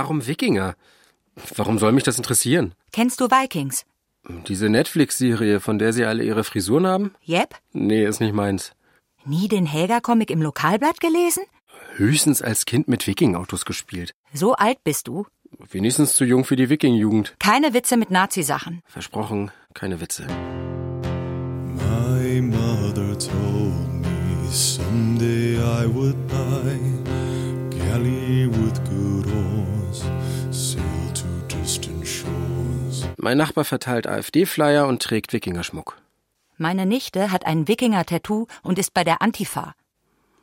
Warum Wikinger? Warum soll mich das interessieren? Kennst du Vikings? Diese Netflix-Serie, von der Sie alle Ihre Frisuren haben? Yep. Nee, ist nicht meins. Nie den Helga-Comic im Lokalblatt gelesen? Höchstens als Kind mit Wiking-Autos gespielt. So alt bist du. Wenigstens zu jung für die Wiking-Jugend. Keine Witze mit Nazi-Sachen. Versprochen, keine Witze. My mother told me someday I would buy galley with Mein Nachbar verteilt AfD-Flyer und trägt Wikingerschmuck. Meine Nichte hat ein Wikinger-Tattoo und ist bei der Antifa.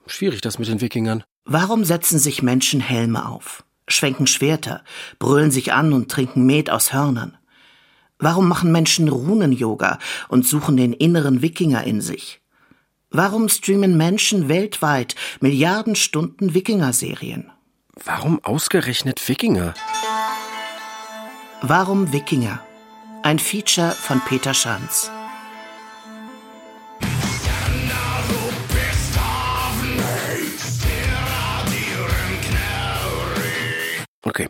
Schwierig das mit den Wikingern. Warum setzen sich Menschen Helme auf, schwenken Schwerter, brüllen sich an und trinken Met aus Hörnern? Warum machen Menschen Runen-Yoga und suchen den inneren Wikinger in sich? Warum streamen Menschen weltweit Milliarden Stunden Wikinger-Serien? Warum ausgerechnet Wikinger? Warum Wikinger? Ein Feature von Peter Schanz. Okay,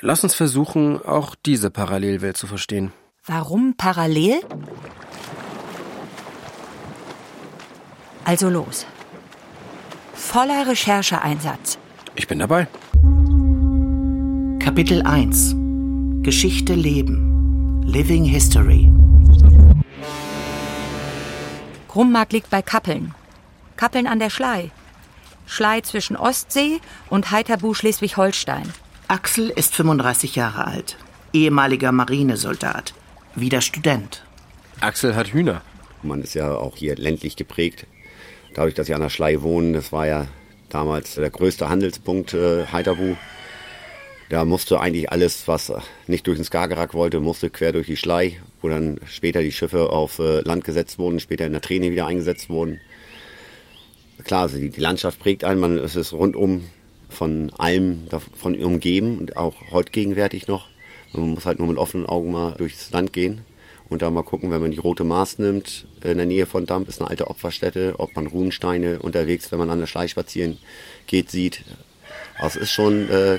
lass uns versuchen, auch diese Parallelwelt zu verstehen. Warum parallel? Also los. Voller Rechercheeinsatz. Ich bin dabei. Kapitel 1 Geschichte Leben Living History Krummark liegt bei Kappeln. Kappeln an der Schlei. Schlei zwischen Ostsee und Heiterbu Schleswig-Holstein. Axel ist 35 Jahre alt, ehemaliger Marinesoldat, wieder Student. Axel hat Hühner. Man ist ja auch hier ländlich geprägt. Dadurch, dass ich an der Schlei wohne, das war ja damals der größte Handelspunkt äh, Heiterbu. Da musste eigentlich alles, was nicht durch den Skagerrak wollte, musste quer durch die Schlei, wo dann später die Schiffe auf äh, Land gesetzt wurden, später in der Träne wieder eingesetzt wurden. Klar, also die, Landschaft prägt einen, man, es ist rundum von allem davon umgeben und auch heute gegenwärtig noch. Man muss halt nur mit offenen Augen mal durchs Land gehen und da mal gucken, wenn man die Rote Maas nimmt, in der Nähe von Damp ist eine alte Opferstätte, ob man Runensteine unterwegs, wenn man an der Schlei spazieren geht, sieht. Also es ist schon äh,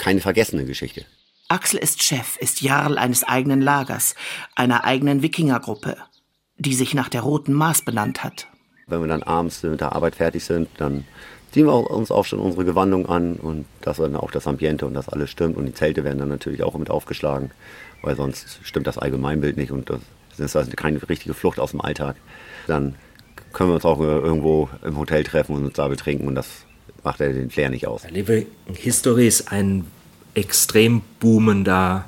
keine vergessene Geschichte. Axel ist Chef, ist Jarl eines eigenen Lagers, einer eigenen Wikingergruppe, die sich nach der Roten Maas benannt hat. Wenn wir dann abends mit der Arbeit fertig sind, dann ziehen wir uns auch schon unsere Gewandung an und dass dann auch das Ambiente und das alles stimmt. Und die Zelte werden dann natürlich auch mit aufgeschlagen, weil sonst stimmt das Allgemeinbild nicht und das ist also keine richtige Flucht aus dem Alltag. Dann können wir uns auch irgendwo im Hotel treffen und uns da betrinken und das macht ja den Flair nicht aus. Living History ist ein extrem boomender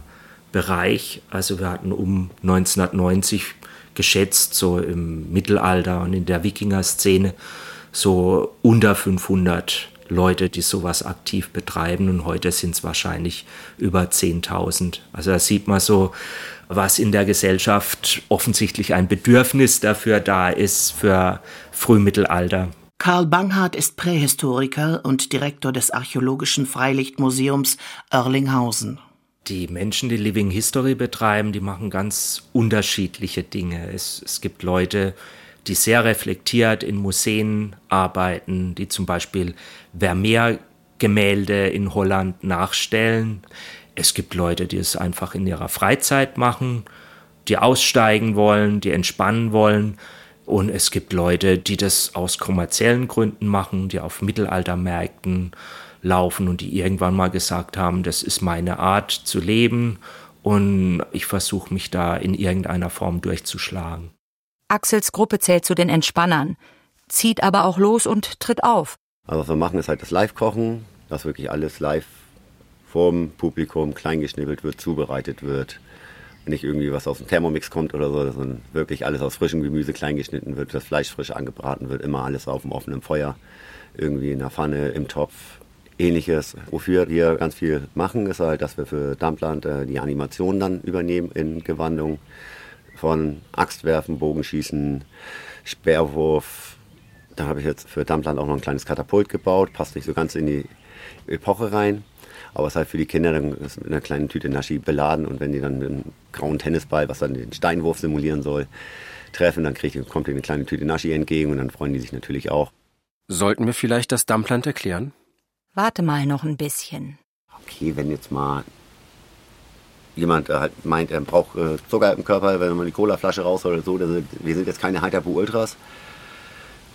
Bereich. Also wir hatten um 1990 geschätzt, so im Mittelalter und in der Wikinger-Szene, so unter 500 Leute, die sowas aktiv betreiben und heute sind es wahrscheinlich über 10.000. Also da sieht man so, was in der Gesellschaft offensichtlich ein Bedürfnis dafür da ist für Frühmittelalter. Karl Banghardt ist Prähistoriker und Direktor des Archäologischen Freilichtmuseums Erlinghausen. Die Menschen, die Living History betreiben, die machen ganz unterschiedliche Dinge. Es, es gibt Leute, die sehr reflektiert in Museen arbeiten, die zum Beispiel Vermeer-Gemälde in Holland nachstellen. Es gibt Leute, die es einfach in ihrer Freizeit machen, die aussteigen wollen, die entspannen wollen. Und es gibt Leute, die das aus kommerziellen Gründen machen, die auf Mittelaltermärkten laufen und die irgendwann mal gesagt haben, das ist meine Art zu leben und ich versuche mich da in irgendeiner Form durchzuschlagen. Axels Gruppe zählt zu den Entspannern, zieht aber auch los und tritt auf. Also was wir machen, ist halt das Live-Kochen, dass wirklich alles live vorm Publikum kleingeschnibbelt wird, zubereitet wird. Nicht irgendwie was aus dem Thermomix kommt oder so, sondern wirklich alles aus frischem Gemüse kleingeschnitten wird, das Fleisch frisch angebraten wird, immer alles auf dem offenen Feuer, irgendwie in der Pfanne, im Topf, ähnliches. Wofür wir ganz viel machen, ist halt, dass wir für Dumpland äh, die Animation dann übernehmen in Gewandung von Axtwerfen, Bogenschießen, Speerwurf. Da habe ich jetzt für Dumpland auch noch ein kleines Katapult gebaut, passt nicht so ganz in die Epoche rein. Aber es ist halt für die Kinder dann ist mit einer kleinen Tüte Naschi beladen und wenn die dann mit einem grauen Tennisball, was dann den Steinwurf simulieren soll, treffen, dann kriegt, kommt ihnen eine kleine Tüte Naschi entgegen und dann freuen die sich natürlich auch. Sollten wir vielleicht das Dumpland erklären? Warte mal noch ein bisschen. okay, wenn jetzt mal jemand äh, halt meint, er braucht äh, Zucker im Körper, wenn man die Colaflasche raus oder so, wir sind jetzt keine Heiterbu Ultras,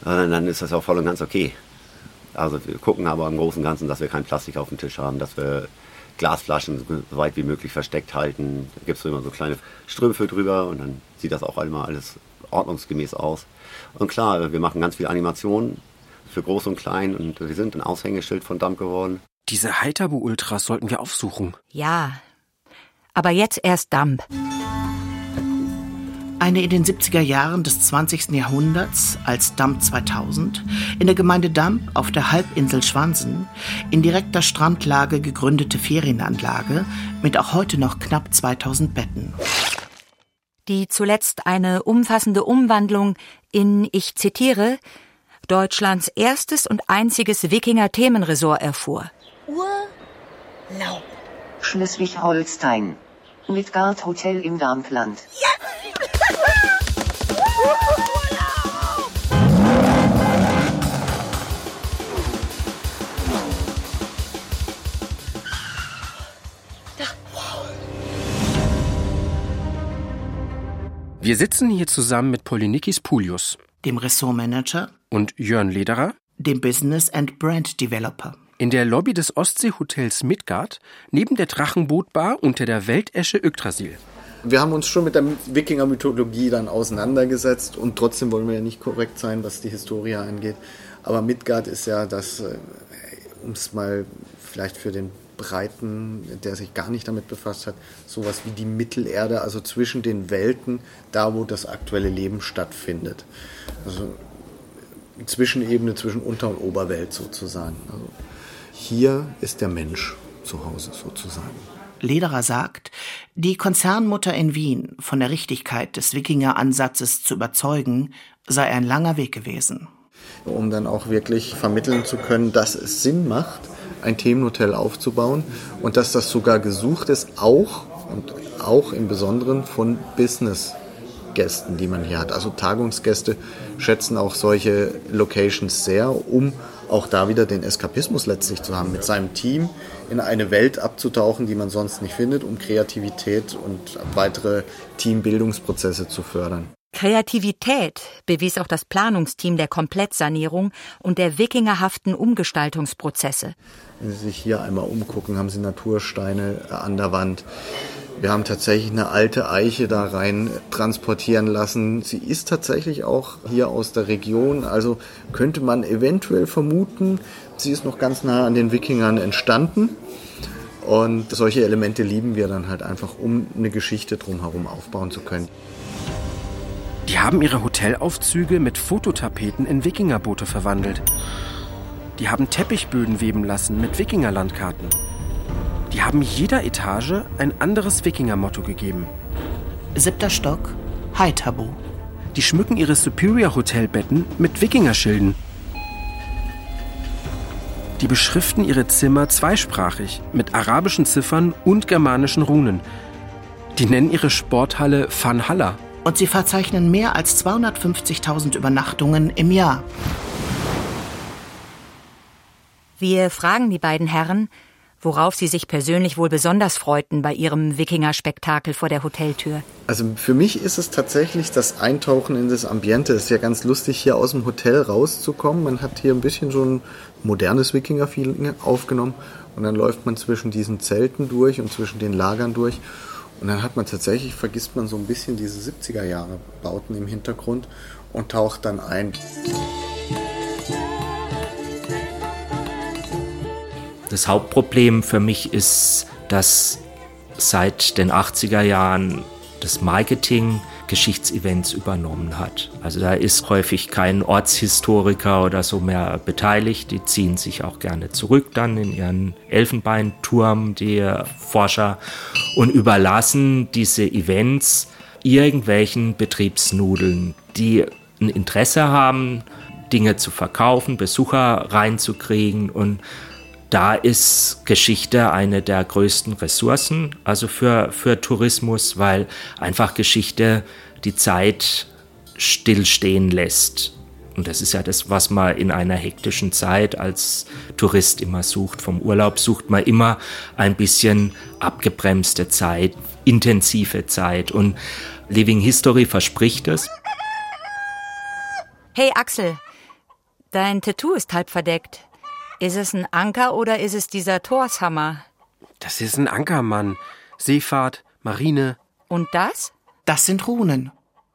äh, dann ist das auch voll und ganz okay. Also wir gucken aber im Großen und Ganzen, dass wir kein Plastik auf dem Tisch haben, dass wir Glasflaschen so weit wie möglich versteckt halten. Da gibt es immer so kleine Strümpfe drüber und dann sieht das auch einmal alles ordnungsgemäß aus. Und klar, wir machen ganz viel Animationen für Groß und Klein und wir sind ein Aushängeschild von Dump geworden. Diese Heiterbu-Ultras sollten wir aufsuchen. Ja. Aber jetzt erst Dump. Eine in den 70er Jahren des 20. Jahrhunderts als Damp 2000 in der Gemeinde Damp auf der Halbinsel Schwansen in direkter Strandlage gegründete Ferienanlage mit auch heute noch knapp 2000 Betten. Die zuletzt eine umfassende Umwandlung in, ich zitiere, Deutschlands erstes und einziges Wikinger-Themenresort erfuhr. Urlaub. Schleswig-Holstein. Midgard Hotel im Darmland. Wir sitzen hier zusammen mit Polynikis Pulius Dem Ressortmanager, und Jörn Lederer dem Business and Brand Developer. in der Lobby des Ostseehotels Midgard neben der Drachenbootbar unter der Weltesche Yggdrasil. Wir haben uns schon mit der Wikinger-Mythologie dann auseinandergesetzt und trotzdem wollen wir ja nicht korrekt sein, was die Historie angeht. Aber Midgard ist ja das, äh, um es mal vielleicht für den Breiten, der sich gar nicht damit befasst hat, sowas wie die Mittelerde, also zwischen den Welten, da wo das aktuelle Leben stattfindet. Also Zwischenebene zwischen Unter- und Oberwelt sozusagen. Also hier ist der Mensch zu Hause sozusagen. Lederer sagt, die Konzernmutter in Wien von der Richtigkeit des Wikinger-Ansatzes zu überzeugen, sei ein langer Weg gewesen. um dann auch wirklich vermitteln zu können, dass es Sinn macht, ein Themenhotel aufzubauen und dass das sogar gesucht ist, auch und auch im Besonderen von Business-Gästen, die man hier hat. Also Tagungsgäste schätzen auch solche Locations sehr, um auch da wieder den Eskapismus letztlich zu haben, mit seinem Team in eine Welt abzutauchen, die man sonst nicht findet, um Kreativität und weitere Teambildungsprozesse zu fördern. Kreativität bewies auch das Planungsteam der Komplettsanierung und der wikingerhaften Umgestaltungsprozesse. Wenn Sie sich hier einmal umgucken, haben Sie Natursteine an der Wand. Wir haben tatsächlich eine alte Eiche da rein transportieren lassen. Sie ist tatsächlich auch hier aus der Region, also könnte man eventuell vermuten, sie ist noch ganz nah an den Wikingern entstanden. Und solche Elemente lieben wir dann halt einfach, um eine Geschichte drumherum aufbauen zu können. Die haben ihre Hotelaufzüge mit Fototapeten in Wikingerboote verwandelt. Die haben Teppichböden weben lassen mit Wikingerlandkarten. Die haben jeder Etage ein anderes Wikingermotto gegeben. Siebter Stock, Haitabu. Die schmücken ihre Superior Hotelbetten mit Wikingerschilden. Die beschriften ihre Zimmer zweisprachig mit arabischen Ziffern und germanischen Runen. Die nennen ihre Sporthalle Vanhalla. Und sie verzeichnen mehr als 250.000 Übernachtungen im Jahr. Wir fragen die beiden Herren, worauf sie sich persönlich wohl besonders freuten bei ihrem Wikinger-Spektakel vor der Hoteltür. Also für mich ist es tatsächlich das Eintauchen in das Ambiente. Es ist ja ganz lustig, hier aus dem Hotel rauszukommen. Man hat hier ein bisschen so ein modernes Wikinger-Feeling aufgenommen. Und dann läuft man zwischen diesen Zelten durch und zwischen den Lagern durch. Und dann hat man tatsächlich, vergisst man so ein bisschen diese 70er Jahre Bauten im Hintergrund und taucht dann ein. Das Hauptproblem für mich ist, dass seit den 80er Jahren das Marketing Geschichtsevents übernommen hat. Also da ist häufig kein Ortshistoriker oder so mehr beteiligt. Die ziehen sich auch gerne zurück dann in ihren Elfenbeinturm, die Forscher, und überlassen diese Events irgendwelchen Betriebsnudeln, die ein Interesse haben, Dinge zu verkaufen, Besucher reinzukriegen und da ist Geschichte eine der größten Ressourcen, also für, für Tourismus, weil einfach Geschichte die Zeit stillstehen lässt. Und das ist ja das, was man in einer hektischen Zeit als Tourist immer sucht. Vom Urlaub sucht man immer ein bisschen abgebremste Zeit, intensive Zeit. Und Living History verspricht es. Hey Axel, dein Tattoo ist halb verdeckt. Ist es ein Anker oder ist es dieser Torshammer? Das ist ein Ankermann. Seefahrt, Marine. Und das? Das sind Runen.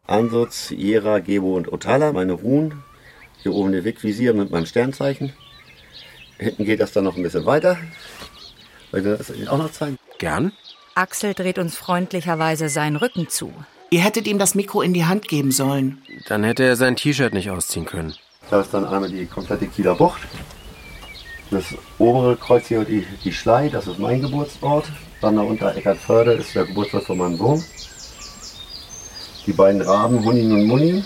Ansatz, Jera, Gebo und Otala, meine Ruhen. Hier oben der Wegvisier mit meinem Sternzeichen. Hinten geht das dann noch ein bisschen weiter. Wollt ihr das auch noch zeigen? Gern. Axel dreht uns freundlicherweise seinen Rücken zu. Ihr hättet ihm das Mikro in die Hand geben sollen. Dann hätte er sein T-Shirt nicht ausziehen können. Da ist dann einmal die komplette Kieler Bucht. Das obere Kreuz hier, die, die Schlei, das ist mein Geburtsort. Dann darunter Eckartförde ist der Geburtsort von meinem Sohn. Die beiden Raben, Hunin und Munin.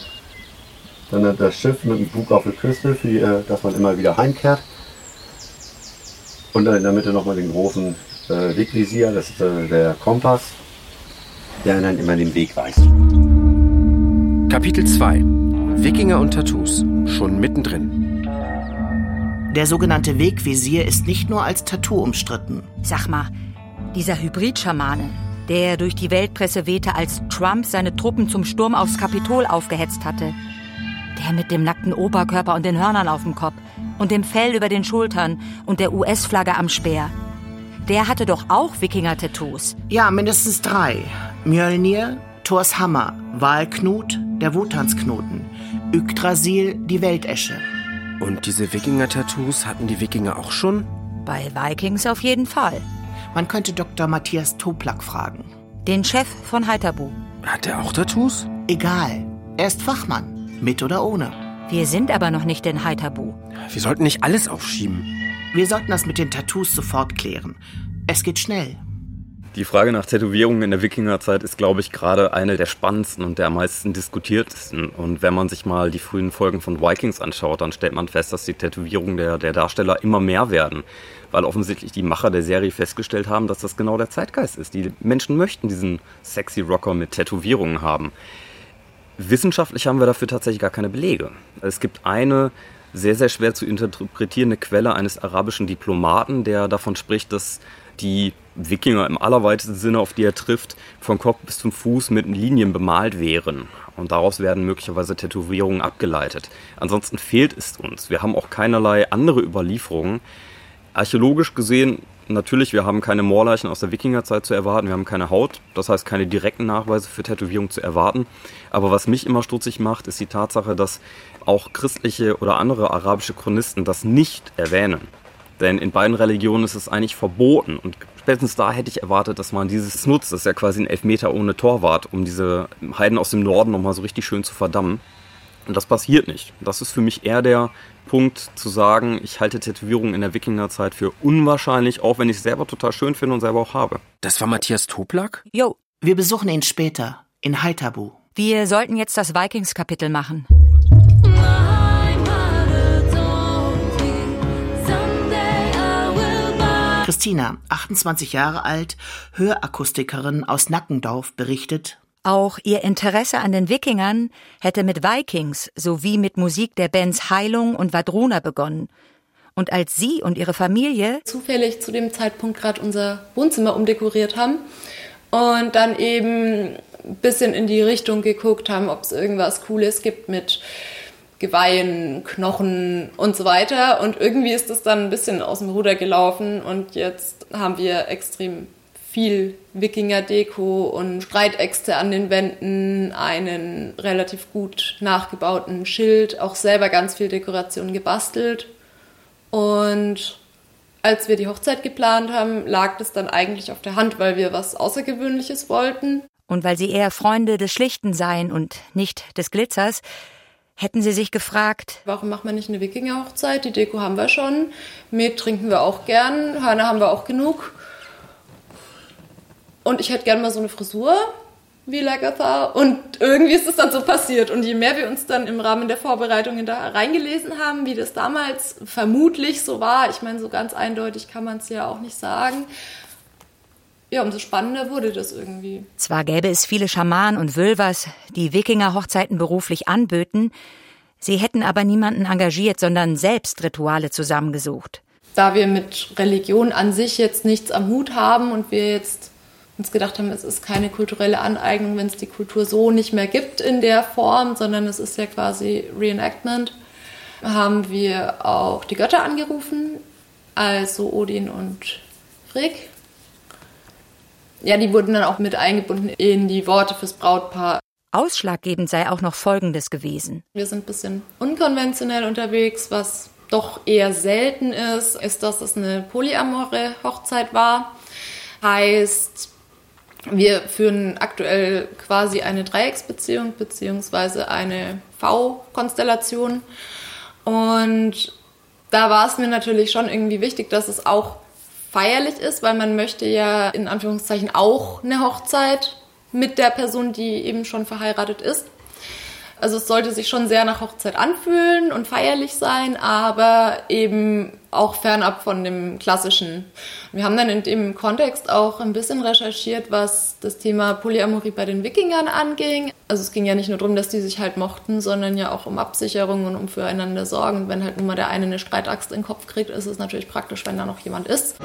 Dann das Schiff mit dem Bug auf der Küste, für äh, dass man immer wieder heimkehrt. Und dann in der Mitte nochmal den großen äh, Wegvisier, das ist äh, der Kompass, der dann immer den Weg weist. Kapitel 2 Wikinger und Tattoos. Schon mittendrin. Der sogenannte Wegvisier ist nicht nur als Tattoo umstritten. Sag mal, dieser Hybrid-Schamane, der durch die Weltpresse wehte, als Trump seine Truppen zum Sturm aufs Kapitol aufgehetzt hatte. Der mit dem nackten Oberkörper und den Hörnern auf dem Kopf und dem Fell über den Schultern und der US-Flagge am Speer. Der hatte doch auch Wikinger-Tattoos. Ja, mindestens drei. Mjölnir, Thors Hammer, Walknut, der Wotansknoten, Yggdrasil, die Weltesche. Und diese Wikinger-Tattoos hatten die Wikinger auch schon? Bei Vikings auf jeden Fall. Man könnte Dr. Matthias Toplak fragen. Den Chef von Heiterbu. Hat er auch Tattoos? Egal. Er ist Fachmann. Mit oder ohne. Wir sind aber noch nicht in Heiterbu. Wir sollten nicht alles aufschieben. Wir sollten das mit den Tattoos sofort klären. Es geht schnell. Die Frage nach Tätowierungen in der Wikingerzeit ist, glaube ich, gerade eine der spannendsten und der am meisten diskutiertesten. Und wenn man sich mal die frühen Folgen von Vikings anschaut, dann stellt man fest, dass die Tätowierungen der, der Darsteller immer mehr werden. Weil offensichtlich die Macher der Serie festgestellt haben, dass das genau der Zeitgeist ist. Die Menschen möchten diesen sexy Rocker mit Tätowierungen haben. Wissenschaftlich haben wir dafür tatsächlich gar keine Belege. Es gibt eine sehr, sehr schwer zu interpretierende Quelle eines arabischen Diplomaten, der davon spricht, dass die Wikinger im allerweitesten Sinne, auf die er trifft, von Kopf bis zum Fuß mit Linien bemalt wären. Und daraus werden möglicherweise Tätowierungen abgeleitet. Ansonsten fehlt es uns. Wir haben auch keinerlei andere Überlieferungen. Archäologisch gesehen, natürlich, wir haben keine Moorleichen aus der Wikingerzeit zu erwarten, wir haben keine Haut, das heißt keine direkten Nachweise für Tätowierung zu erwarten. Aber was mich immer stutzig macht, ist die Tatsache, dass auch christliche oder andere arabische Chronisten das nicht erwähnen. Denn in beiden Religionen ist es eigentlich verboten. Und spätestens da hätte ich erwartet, dass man dieses nutzt. Das ist ja quasi ein Elfmeter ohne Torwart, um diese Heiden aus dem Norden nochmal so richtig schön zu verdammen. Und das passiert nicht. Das ist für mich eher der Punkt zu sagen, ich halte Tätowierungen in der Wikingerzeit für unwahrscheinlich, auch wenn ich es selber total schön finde und selber auch habe. Das war Matthias Toplak? Jo, Wir besuchen ihn später. In Haithabu. wir sollten jetzt das Vikings-Kapitel machen. Christina, 28 Jahre alt, Hörakustikerin aus Nackendorf, berichtet, Auch ihr Interesse an den Wikingern hätte mit Vikings sowie mit Musik der Bands Heilung und Vadruna begonnen. Und als sie und ihre Familie zufällig zu dem Zeitpunkt gerade unser Wohnzimmer umdekoriert haben und dann eben ein bisschen in die Richtung geguckt haben, ob es irgendwas Cooles gibt mit Geweihen, Knochen und so weiter. Und irgendwie ist das dann ein bisschen aus dem Ruder gelaufen und jetzt haben wir extrem viel Wikinger-Deko und Streitäxte an den Wänden, einen relativ gut nachgebauten Schild, auch selber ganz viel Dekoration gebastelt. Und als wir die Hochzeit geplant haben, lag das dann eigentlich auf der Hand, weil wir was Außergewöhnliches wollten. und weil sie eher Freunde des Schlichten seien und nicht des Glitzers, hätten sie sich gefragt, Warum macht man nicht eine Wikinger-Hochzeit? Die Deko haben wir schon. Met trinken wir auch gern. Hörner haben wir auch genug. Und ich hätte gern mal so eine Frisur wie Lagatha. Und irgendwie ist es dann so passiert. Und je mehr wir uns dann im Rahmen der Vorbereitungen da reingelesen haben, wie das damals vermutlich so war, ich meine, so ganz eindeutig kann man es ja auch nicht sagen, ja, umso spannender wurde das irgendwie. zwar gäbe es viele Schamanen und Wölvers, die Wikinger-Hochzeiten beruflich anböten, Sie hätten aber niemanden engagiert, sondern selbst Rituale zusammengesucht. Da wir mit Religion an sich jetzt nichts am Hut haben und wir jetzt uns gedacht haben, es ist keine kulturelle Aneignung, wenn es die Kultur so nicht mehr gibt in der Form, sondern es ist ja quasi Reenactment, haben wir auch die Götter angerufen, also Odin und Frigg. Ja, die wurden dann auch mit eingebunden in die Worte fürs Brautpaar. Ausschlaggebend sei auch noch Folgendes gewesen. Wir sind ein bisschen unkonventionell unterwegs, was doch eher selten ist, ist, dass es eine polyamore Hochzeit war. Heißt, wir führen aktuell quasi eine Dreiecksbeziehung beziehungsweise eine V-Konstellation. Und da war es mir natürlich schon irgendwie wichtig, dass es auch feierlich ist, weil man möchte ja in Anführungszeichen auch eine Hochzeit mit der Person, die eben schon verheiratet ist. Also es sollte sich schon sehr nach Hochzeit anfühlen und feierlich sein, aber eben auch fernab von dem klassischen. Wir haben dann in dem Kontext auch ein bisschen recherchiert, was das Thema Polyamorie bei den Wikingern anging. Also es ging ja nicht nur darum, dass die sich halt mochten, sondern ja auch um Absicherung und um füreinander Sorgen. Wenn halt nur mal der eine eine Streitaxt in den Kopf kriegt, ist es natürlich praktisch, wenn da noch jemand ist.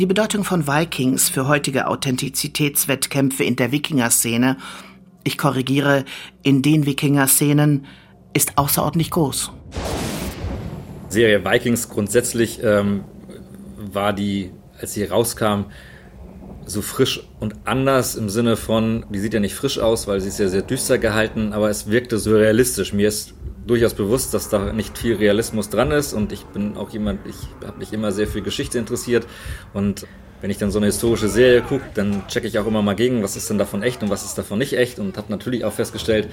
Die Bedeutung von Vikings für heutige Authentizitätswettkämpfe in der Wikinger-Szene, ich korrigiere, in den Wikinger-Szenen, ist außerordentlich groß. Serie Vikings grundsätzlich ähm, war die, als sie rauskam, so frisch und anders im Sinne von, die sieht ja nicht frisch aus, weil sie ist ja sehr düster gehalten, aber es wirkte so realistisch. Mir ist durchaus bewusst, dass da nicht viel Realismus dran ist und ich bin auch jemand, ich habe mich immer sehr für Geschichte interessiert. Und wenn ich dann so eine historische Serie gucke, dann checke ich auch immer mal gegen, was ist denn davon echt und was ist davon nicht echt. Und habe natürlich auch festgestellt,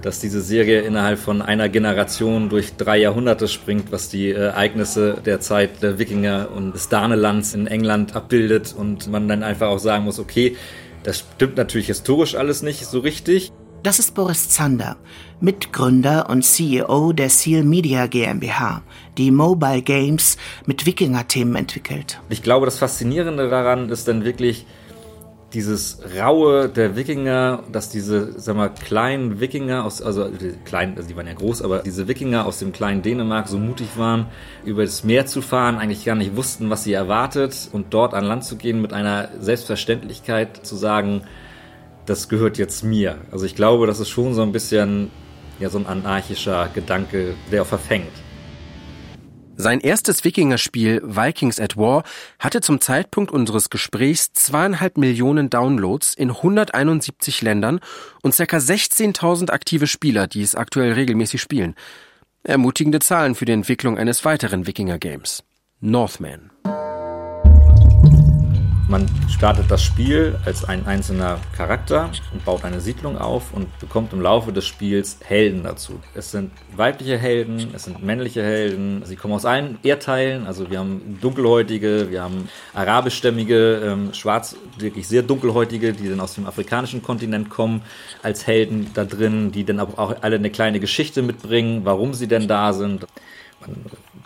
dass diese Serie innerhalb von einer Generation durch drei Jahrhunderte springt, was die Ereignisse der Zeit der Wikinger und des Danelands in England abbildet. Und man dann einfach auch sagen muss, okay, das stimmt natürlich historisch alles nicht so richtig. Das ist Boris Zander, Mitgründer und CEO der Seal Media GmbH, die Mobile Games mit Wikinger-Themen entwickelt. Ich glaube, das Faszinierende daran ist dann wirklich dieses Raue der Wikinger, dass diese, sag mal, kleinen Wikinger aus, also die kleinen, also die waren ja groß, aber diese Wikinger aus dem kleinen Dänemark so mutig waren, über das Meer zu fahren, eigentlich gar nicht wussten, was sie erwartet und dort an Land zu gehen mit einer Selbstverständlichkeit zu sagen, das gehört jetzt mir. Also ich glaube, das ist schon so ein bisschen ja, so ein anarchischer Gedanke, der auch verfängt. Sein erstes Wikinger-Spiel Vikings at War hatte zum Zeitpunkt unseres Gesprächs zweieinhalb Millionen Downloads in 171 Ländern und ca. 16.000 aktive Spieler, die es aktuell regelmäßig spielen. Ermutigende Zahlen für die Entwicklung eines weiteren Wikinger-Games. Northman. Man startet das Spiel als ein einzelner Charakter und baut eine Siedlung auf und bekommt im Laufe des Spiels Helden dazu. Es sind weibliche Helden, es sind männliche Helden. Sie kommen aus allen Erdteilen. Also wir haben dunkelhäutige, wir haben arabischstämmige, ähm, schwarz, wirklich sehr dunkelhäutige, die dann aus dem afrikanischen Kontinent kommen als Helden da drin, die dann aber auch alle eine kleine Geschichte mitbringen, warum sie denn da sind. Man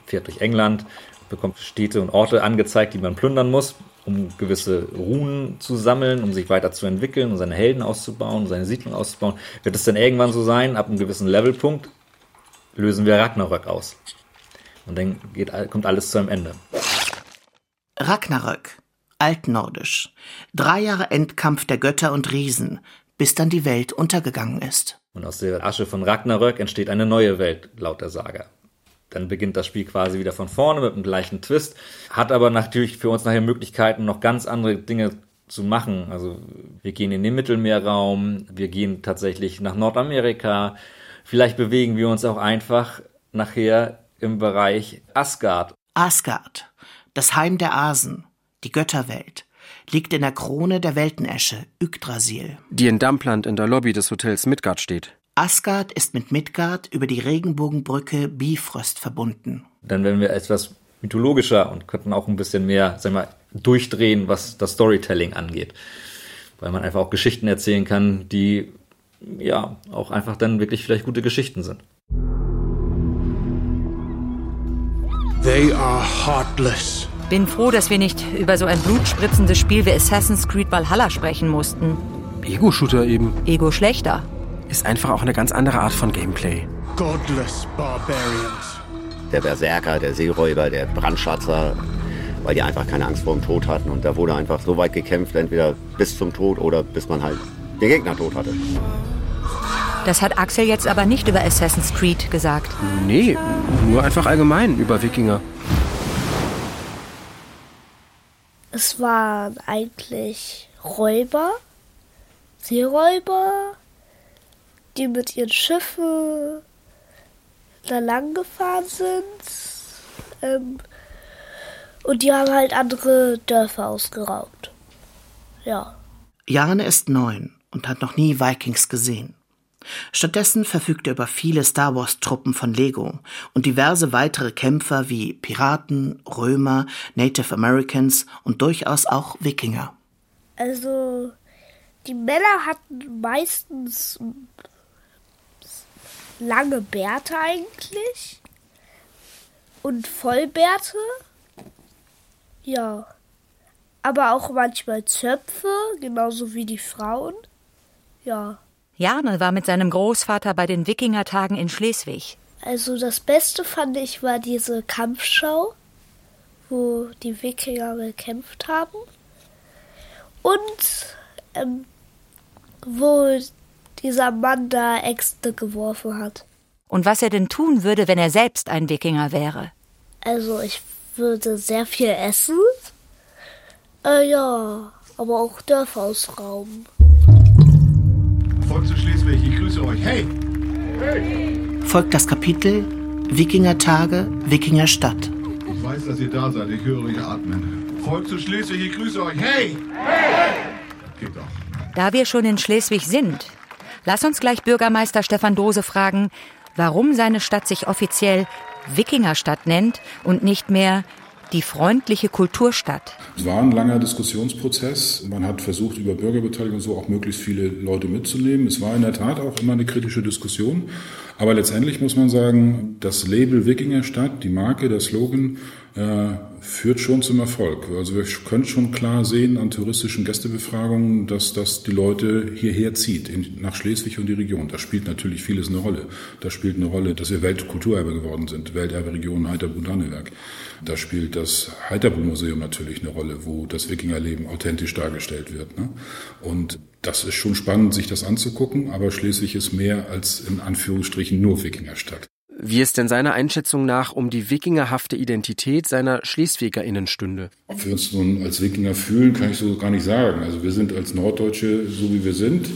fährt durch England, bekommt Städte und Orte angezeigt, die man plündern muss um gewisse Runen zu sammeln, um sich weiterzuentwickeln, um seine Helden auszubauen, um seine Siedlung auszubauen. Wird es dann irgendwann so sein, ab einem gewissen Levelpunkt lösen wir Ragnarök aus. Und dann geht, kommt alles zu einem Ende. Ragnarök, altnordisch. Drei Jahre Endkampf der Götter und Riesen, bis dann die Welt untergegangen ist. Und aus der Asche von Ragnarök entsteht eine neue Welt, laut der Saga. Dann beginnt das Spiel quasi wieder von vorne mit dem gleichen Twist, hat aber natürlich für uns nachher Möglichkeiten, noch ganz andere Dinge zu machen. Also wir gehen in den Mittelmeerraum, wir gehen tatsächlich nach Nordamerika, vielleicht bewegen wir uns auch einfach nachher im Bereich Asgard. Asgard, das Heim der Asen, die Götterwelt, liegt in der Krone der Weltenesche, Yggdrasil. Die in Dampland in der Lobby des Hotels Midgard steht. Asgard ist mit Midgard über die Regenbogenbrücke Bifrost verbunden. Dann werden wir etwas mythologischer und könnten auch ein bisschen mehr, sagen wir, durchdrehen, was das Storytelling angeht. Weil man einfach auch Geschichten erzählen kann, die ja auch einfach dann wirklich vielleicht gute Geschichten sind. They are heartless, Bin froh, dass wir nicht über so ein blutspritzendes Spiel wie Assassin's Creed Valhalla sprechen mussten. Ego-Shooter eben. Ego schlechter. Ist einfach auch eine ganz andere Art von Gameplay. Godless barbarians. Der Berserker, der Seeräuber, der Brandschatzer, weil die einfach keine Angst vor dem Tod hatten. Und da wurde einfach so weit gekämpft, entweder bis zum Tod oder bis man halt den Gegner tot hatte. Das hat Axel jetzt aber nicht über Assassin's Creed gesagt. Nee, nur einfach allgemein über Wikinger. Es waren eigentlich Räuber, Seeräuber, die mit ihren Schiffen da lang gefahren sind. Ähm, und die haben halt andere Dörfer ausgeraubt. Ja. Jane ist neun und hat noch nie Vikings gesehen. Stattdessen verfügt er über viele Star Wars-Truppen von Lego und diverse weitere Kämpfer wie Piraten, Römer, Native Americans und durchaus auch Wikinger. Also, die Männer hatten meistens lange Bärte eigentlich und Vollbärte. Ja. Aber auch manchmal Zöpfe, genauso wie die Frauen. Ja. Jarne war mit seinem Großvater bei den Wikingertagen in Schleswig. Also das Beste fand ich war diese Kampfschau, wo die Wikinger gekämpft haben. Und ähm, wo dieser Mann da Äxte geworfen hat. Und was er denn tun würde, wenn er selbst ein Wikinger wäre? Also ich würde sehr viel essen. Äh, ja, aber auch Dörfer ausrauben. Volk zu Schleswig, ich grüße euch. Hey! Hey! Folgt das Kapitel Wikingertage, Wikingerstadt. Ich weiß, dass ihr da seid, ich höre euch atmen. Volk zu Schleswig, ich grüße euch. Hey! Hey! Geht doch. Da wir schon in Schleswig sind, lass uns gleich Bürgermeister Stefan Dose fragen, warum seine Stadt sich offiziell Wikingerstadt nennt und nicht mehr die freundliche Kulturstadt. Es war ein langer Diskussionsprozess. Man hat versucht, über Bürgerbeteiligung so auch möglichst viele Leute mitzunehmen. Es war in der Tat auch immer eine kritische Diskussion. Aber letztendlich muss man sagen, das Label Wikingerstadt, die Marke, der Slogan, äh, führt schon zum Erfolg. Also wir können schon klar sehen an touristischen Gästebefragungen, dass das die Leute hierher zieht, in, nach Schleswig und die Region. Da spielt natürlich vieles eine Rolle. Da spielt eine Rolle, dass wir Weltkulturerbe geworden sind, Welterbe-Region Heiterbu-Dannewerk. Da spielt das Heiterbu-Museum natürlich eine Rolle, wo das Wikingerleben authentisch dargestellt wird. Ne? Und das ist schon spannend, sich das anzugucken, aber Schleswig ist mehr als in Anführungsstrichen nur Wikingerstadt. Wie es denn seiner Einschätzung nach um die wikingerhafte Identität seiner SchleswigerInnen stünde? Ob wir uns nun als Wikinger fühlen, kann ich so gar nicht sagen. Also wir sind als Norddeutsche so wie wir sind,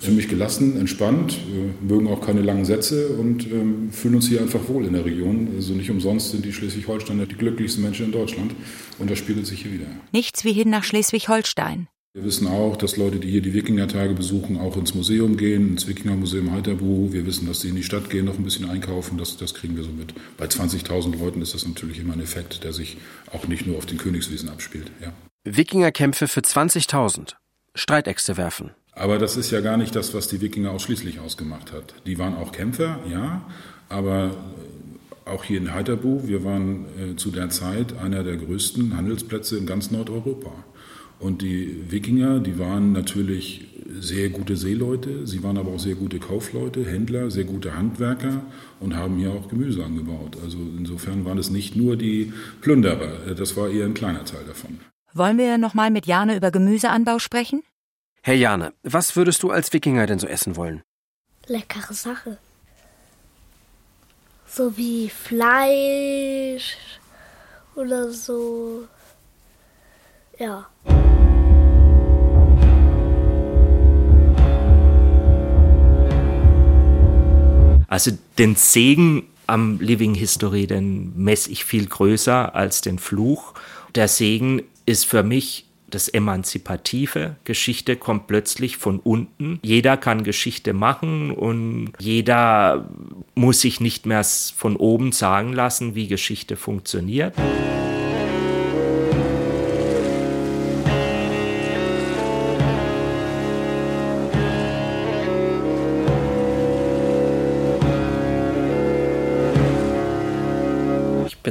ziemlich gelassen, entspannt, mögen auch keine langen Sätze und ähm, fühlen uns hier einfach wohl in der Region. Also nicht umsonst sind die Schleswig-Holsteiner die glücklichsten Menschen in Deutschland und das spiegelt sich hier wieder. Nichts wie hin nach Schleswig-Holstein. Wir wissen auch, dass Leute, die hier die Wikingertage besuchen, auch ins Museum gehen, ins Wikingermuseum Heiterbu. Wir wissen, dass sie in die Stadt gehen, noch ein bisschen einkaufen. Das, das kriegen wir so mit. Bei 20.000 Leuten ist das natürlich immer ein Effekt, der sich auch nicht nur auf den Königswiesen abspielt. Ja. Wikingerkämpfe für 20.000. Streitäxte werfen. Aber das ist ja gar nicht das, was die Wikinger ausschließlich ausgemacht hat. Die waren auch Kämpfer, ja, aber auch hier in Heiterbu, wir waren äh, zu der Zeit einer der größten Handelsplätze in ganz Nordeuropa. Und die Wikinger, die waren natürlich sehr gute Seeleute, sie waren aber auch sehr gute Kaufleute, Händler, sehr gute Handwerker und haben hier auch Gemüse angebaut. Also insofern waren es nicht nur die Plünderer, das war eher ein kleiner Teil davon. Wollen wir nochmal mit Jane über Gemüseanbau sprechen? Herr Jane, was würdest du als Wikinger denn so essen wollen? Leckere Sache. So wie Fleisch oder so. Ja. Also den Segen am Living History, den messe ich viel größer als den Fluch. Der Segen ist für mich das Emanzipative. Geschichte kommt plötzlich von unten. Jeder kann Geschichte machen und jeder muss sich nicht mehr von oben sagen lassen, wie Geschichte funktioniert.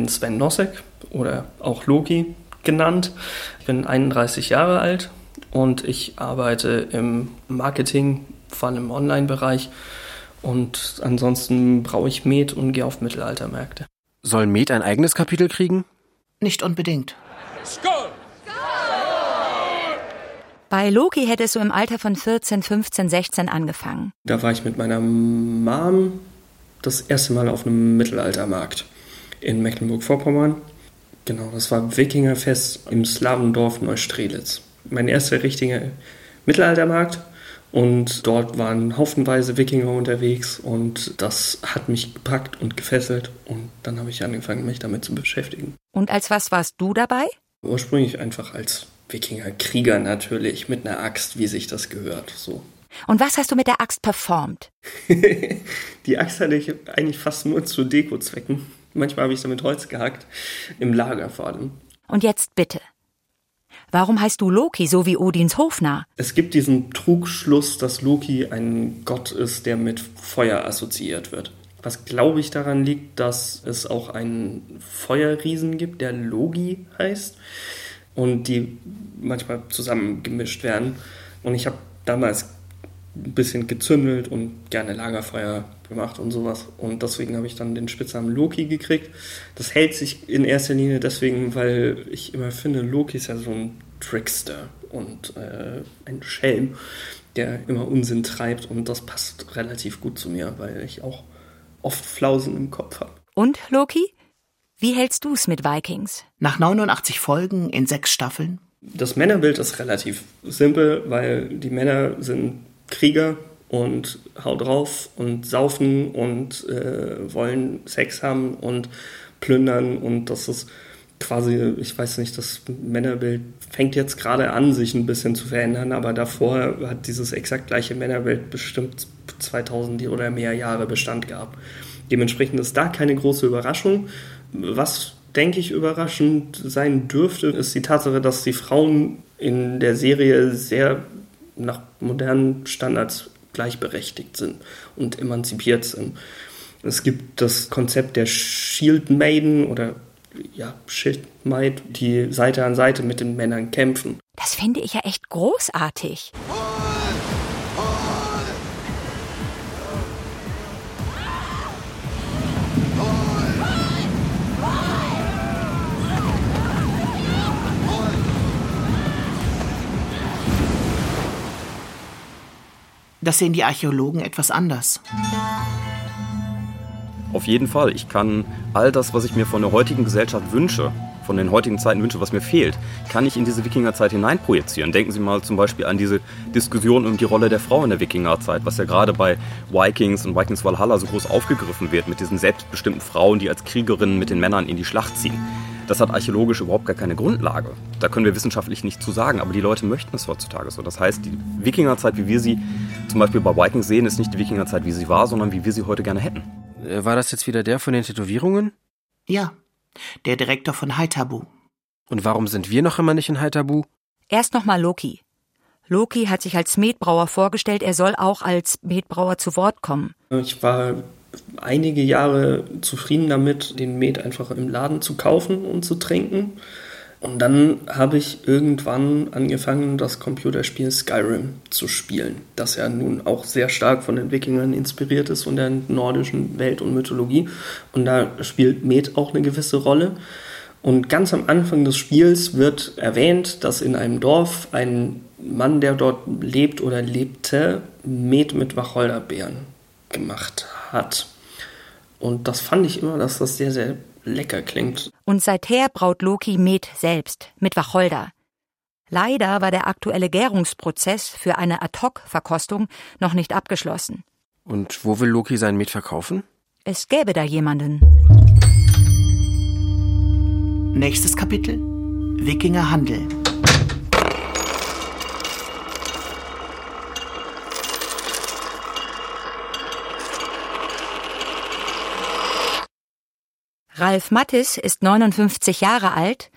Sven Nosek oder auch Loki genannt. Ich bin 31 Jahre alt und ich arbeite im Marketing, vor allem im Online-Bereich. Und ansonsten brauche ich Met und gehe auf Mittelaltermärkte. Soll Met ein eigenes Kapitel kriegen? Nicht unbedingt. Bei Loki hätte es so im Alter von 14, 15, 16 angefangen. Da war ich mit meiner Mom das erste Mal auf einem Mittelaltermarkt in Mecklenburg-Vorpommern. Genau, das war Wikingerfest im Slavendorf Neustrelitz. Mein erster richtiger Mittelaltermarkt. Und dort waren haufenweise Wikinger unterwegs und das hat mich gepackt und gefesselt und dann habe ich angefangen, mich damit zu beschäftigen. Und als was warst du dabei? Ursprünglich einfach als Wikinger-Krieger natürlich, mit einer Axt, wie sich das gehört, so. Und was hast du mit der Axt performt? Die Axt hatte ich eigentlich fast nur zu Deko-Zwecken. Manchmal habe ich damit Holz gehackt, im Lager vor allem. Und jetzt bitte. Warum heißt du Loki, so wie Odins Hofnarr? Es gibt diesen Trugschluss, dass Loki ein Gott ist, der mit Feuer assoziiert wird. Was glaube ich daran liegt, dass es auch einen Feuerriesen gibt, der Logi heißt und die manchmal zusammengemischt werden. Und ich habe damals ein bisschen gezündelt und gerne Lagerfeuer gemacht und sowas. Und deswegen habe ich dann den Spitznamen Loki gekriegt. Das hält sich in erster Linie deswegen, weil ich immer finde, Loki ist ja so ein Trickster und äh, ein Schelm, der immer Unsinn treibt. Und das passt relativ gut zu mir, weil ich auch oft Flausen im Kopf habe. Und, Loki? Wie hältst du's mit Vikings? Nach 89 Folgen in sechs Staffeln? Das Männerbild ist relativ simpel, weil die Männer sind Krieger und hau drauf und saufen und äh, wollen Sex haben und plündern und das ist quasi, ich weiß nicht, das Männerbild fängt jetzt gerade an, sich ein bisschen zu verändern, aber davor hat dieses exakt gleiche Männerbild bestimmt 2000 oder mehr Jahre Bestand gehabt. Dementsprechend ist da keine große Überraschung. Was denke ich überraschend sein dürfte, ist die Tatsache, dass die Frauen in der Serie sehr nach modernen Standards gleichberechtigt sind und emanzipiert sind. Es gibt das Konzept der Shield Maiden oder ja, Shield Maid, die Seite an Seite mit den Männern kämpfen. Das finde ich ja echt großartig. Das sehen die Archäologen etwas anders. Auf jeden Fall. Ich kann all das, was ich mir von der heutigen Gesellschaft wünsche, von den heutigen Zeiten wünsche, was mir fehlt, kann ich in diese Wikingerzeit hineinprojizieren. Denken Sie mal zum Beispiel an diese Diskussion um die Rolle der Frau in der Wikingerzeit, was ja gerade bei Vikings und Vikings Valhalla so groß aufgegriffen wird, mit diesen selbstbestimmten Frauen, die als Kriegerinnen mit den Männern in die Schlacht ziehen. Das hat archäologisch überhaupt gar keine Grundlage. Da können wir wissenschaftlich nicht zu sagen, aber die Leute möchten es heutzutage so. Das heißt, die Wikingerzeit, wie wir sie zum Beispiel bei Vikings sehen, ist nicht die Wikingerzeit, wie sie war, sondern wie wir sie heute gerne hätten. Äh, War das jetzt wieder der von den Tätowierungen? Ja, der Direktor von Haitabu. Und warum sind wir noch immer nicht in Haitabu? Erst nochmal Loki. Loki hat sich als Metbrauer vorgestellt, er soll auch als Metbrauer zu Wort kommen. Ich war einige Jahre zufrieden damit, den Met einfach im Laden zu kaufen und zu trinken. Und dann habe ich irgendwann angefangen, das Computerspiel Skyrim zu spielen, das ja nun auch sehr stark von den Wikingern inspiriert ist und der nordischen Welt und Mythologie. Und da spielt Met auch eine gewisse Rolle. Und ganz am Anfang des Spiels wird erwähnt, dass in einem Dorf ein Mann, der dort lebt oder lebte, Met mit Wacholderbeeren gemacht hat. Und das fand ich immer, dass das sehr, sehr lecker klingt. Und seither braut Loki Met selbst mit Wacholder. Leider war der aktuelle Gärungsprozess für eine Ad-hoc-Verkostung noch nicht abgeschlossen. Und wo will Loki sein Met verkaufen? Es gäbe da jemanden. Nächstes Kapitel: Wikingerhandel. Ralf Mattis ist 59 Jahre alt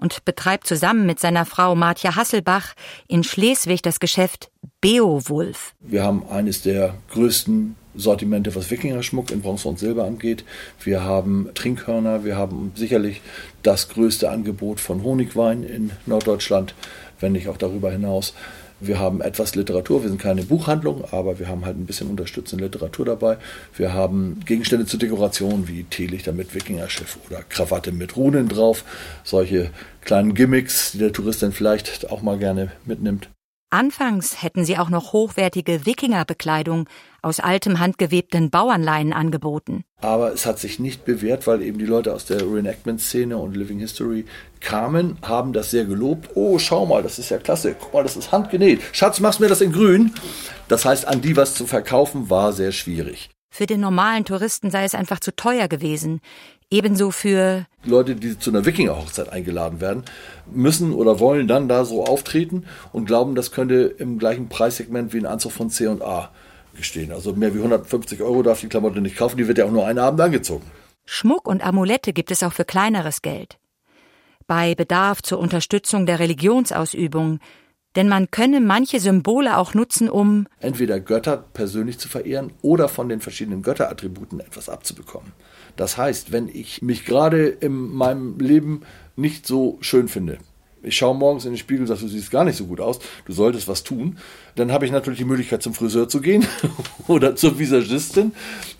und betreibt zusammen mit seiner Frau Martja Hasselbach in Schleswig das Geschäft Beowulf. Wir haben eines der größten Sortimente, was Wikingerschmuck in Bronze und Silber angeht. Wir haben Trinkhörner, wir haben sicherlich das größte Angebot von Honigwein in Norddeutschland, wenn nicht auch darüber hinaus. Wir haben etwas Literatur, wir sind keine Buchhandlung, aber wir haben halt ein bisschen unterstützende Literatur dabei. Wir haben Gegenstände zur Dekoration wie Teelichter mit Wikingerschiff oder Krawatte mit Runen drauf. Solche kleinen Gimmicks, die der Tourist dann vielleicht auch mal gerne mitnimmt. Anfangs hätten sie auch noch hochwertige Wikingerbekleidung aus altem handgewebten Bauernleinen angeboten. Aber es hat sich nicht bewährt, weil eben die Leute aus der Reenactment-Szene und Living History kamen, haben das sehr gelobt. Oh, schau mal, das ist ja klasse. Guck mal, das ist handgenäht. Schatz, machst mir das in grün? Das heißt, an die was zu verkaufen war sehr schwierig. Für den normalen Touristen sei es einfach zu teuer gewesen. Ebenso für Leute, die zu einer Wikinger-Hochzeit eingeladen werden, müssen oder wollen dann da so auftreten und glauben, das könnte im gleichen Preissegment wie ein Anzug von C&A gestehen. Also mehr wie 150 Euro darf die Klamotte nicht kaufen, die wird ja auch nur einen Abend angezogen. Schmuck und Amulette gibt es auch für kleineres Geld. Bei Bedarf zur Unterstützung der Religionsausübung denn man könne manche Symbole auch nutzen, um entweder Götter persönlich zu verehren oder von den verschiedenen Götterattributen etwas abzubekommen. Das heißt, wenn ich mich gerade in meinem Leben nicht so schön finde, ich schaue morgens in den Spiegel und sage, du siehst gar nicht so gut aus, du solltest was tun, dann habe ich natürlich die Möglichkeit, zum Friseur zu gehen oder zur Visagistin.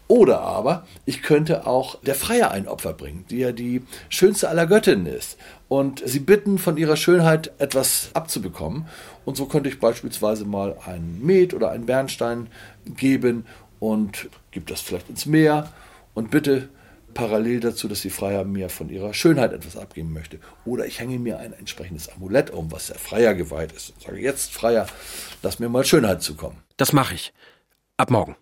Oder aber ich könnte auch der Freier ein Opfer bringen, die ja die schönste aller Göttinnen ist. Und sie bitten, von ihrer Schönheit etwas abzubekommen. Und so könnte ich beispielsweise mal einen Met oder einen Bernstein geben und gebe das vielleicht ins Meer und bitte parallel dazu, dass die Freier mir von ihrer Schönheit etwas abgeben möchte. Oder ich hänge mir ein entsprechendes Amulett um, was der Freier geweiht ist. Und sage jetzt, Freier, lass mir mal Schönheit zukommen. Das mache ich. Ab morgen.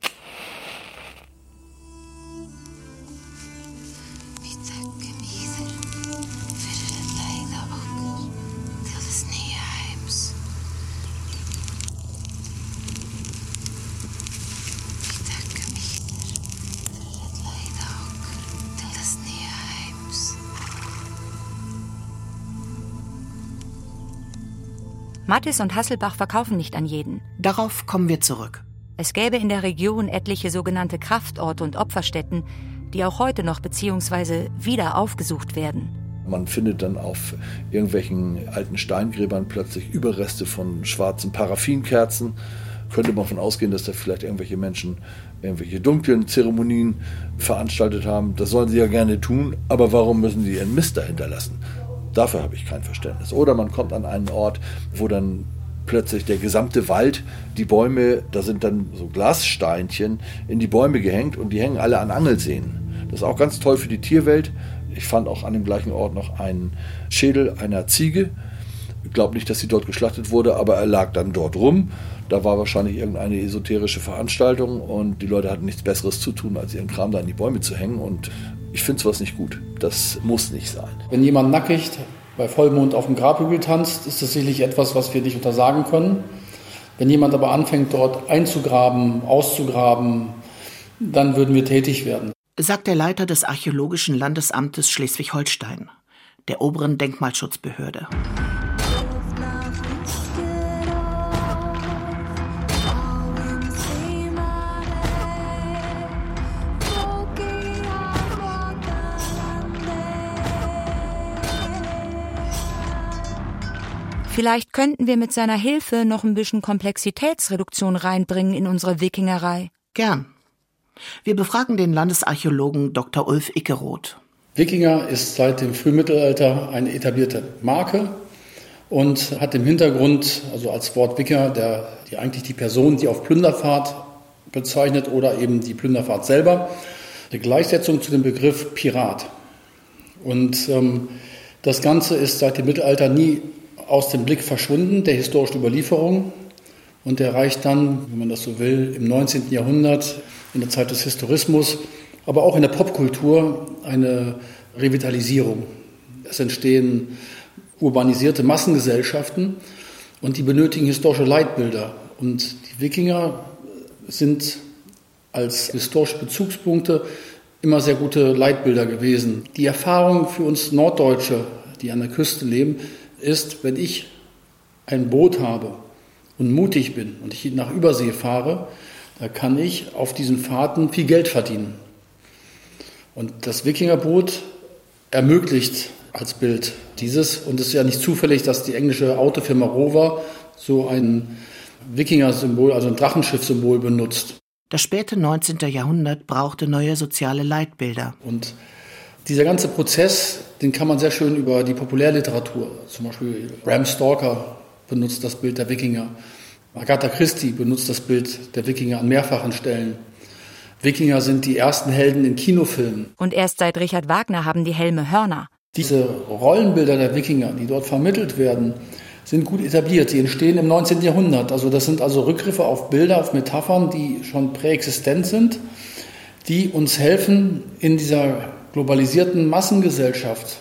Mattis und Hasselbach verkaufen nicht an jeden. Darauf kommen wir zurück. Es gäbe in der Region etliche sogenannte Kraftorte und Opferstätten, die auch heute noch bzw. wieder aufgesucht werden. Man findet dann auf irgendwelchen alten Steingräbern plötzlich Überreste von schwarzen Paraffinkerzen. Könnte man davon ausgehen, dass da vielleicht irgendwelche Menschen irgendwelche dunklen Zeremonien veranstaltet haben. Das sollen sie ja gerne tun, aber warum müssen sie ihren Mist dahinter lassen? Dafür habe ich kein Verständnis. Oder man kommt an einen Ort, wo dann plötzlich der gesamte Wald, die Bäume, da sind dann so Glassteinchen in die Bäume gehängt und die hängen alle an Angelsehnen. Das ist auch ganz toll für die Tierwelt. Ich fand auch an dem gleichen Ort noch einen Schädel einer Ziege. Ich glaube nicht, dass sie dort geschlachtet wurde, aber er lag dann dort rum. Da war wahrscheinlich irgendeine esoterische Veranstaltung und die Leute hatten nichts Besseres zu tun, als ihren Kram da in die Bäume zu hängen. Und ich finde sowas nicht gut. Das muss nicht sein. Wenn jemand nackig bei Vollmond auf dem Grabhügel tanzt, ist das sicherlich etwas, was wir nicht untersagen können. Wenn jemand aber anfängt, dort einzugraben, auszugraben, dann würden wir tätig werden. Sagt der Leiter des Archäologischen Landesamtes Schleswig-Holstein, der oberen Denkmalschutzbehörde. Vielleicht könnten wir mit seiner Hilfe noch ein bisschen Komplexitätsreduktion reinbringen in unsere Wikingerei. Gern. Wir befragen den Landesarchäologen Dr. Ulf Ickeroth. Wikinger ist seit dem Frühmittelalter eine etablierte Marke und hat im Hintergrund, also als Wort Wikinger, der, die eigentlich die Person, die auf Plünderfahrt bezeichnet oder eben die Plünderfahrt selber, eine Gleichsetzung zu dem Begriff Pirat. Und ähm, das Ganze ist seit dem Mittelalter nie aus dem Blick verschwunden, der historischen Überlieferung. Und der reicht dann, wenn man das so will, im 19. Jahrhundert, in der Zeit des Historismus, aber auch in der Popkultur eine Revitalisierung. Es entstehen urbanisierte Massengesellschaften und die benötigen historische Leitbilder. Und die Wikinger sind als historische Bezugspunkte immer sehr gute Leitbilder gewesen. Die Erfahrung für uns Norddeutsche, die an der Küste leben, ist, wenn ich ein Boot habe und mutig bin und ich nach Übersee fahre, da kann ich auf diesen Fahrten viel Geld verdienen. Und das Wikingerboot ermöglicht als Bild dieses. Und es ist ja nicht zufällig, dass die englische Autofirma Rover so ein Wikinger-Symbol, also ein Drachenschiff-Symbol benutzt. Das späte 19. Jahrhundert brauchte neue soziale Leitbilder. Und dieser ganze Prozess, den kann man sehr schön über die Populärliteratur, zum Beispiel Bram Stoker benutzt das Bild der Wikinger, Agatha Christie benutzt das Bild der Wikinger an mehrfachen Stellen. Wikinger sind die ersten Helden in Kinofilmen. Und erst seit Richard Wagner haben die Helme Hörner. Diese Rollenbilder der Wikinger, die dort vermittelt werden, sind gut etabliert. Die entstehen im 19. Jahrhundert. Also das sind also Rückgriffe auf Bilder, auf Metaphern, die schon präexistent sind, die uns helfen, in dieser globalisierten Massengesellschaft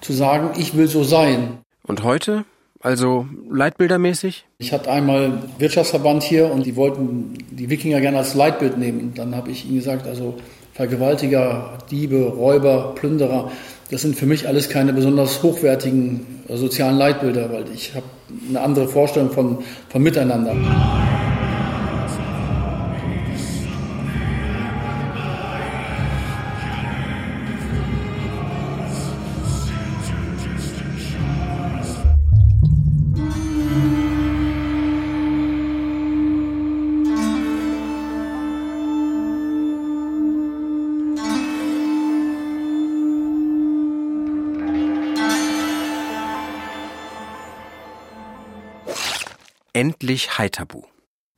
zu sagen, ich will so sein. Und heute? Also leitbildermäßig? Ich hatte einmal Wirtschaftsverband hier und die wollten die Wikinger gerne als Leitbild nehmen. Dann habe ich ihnen gesagt, also Vergewaltiger, Diebe, Räuber, Plünderer, das sind für mich alles keine besonders hochwertigen äh, sozialen Leitbilder, weil ich habe eine andere Vorstellung von, von Miteinander. Endlich Haithabu.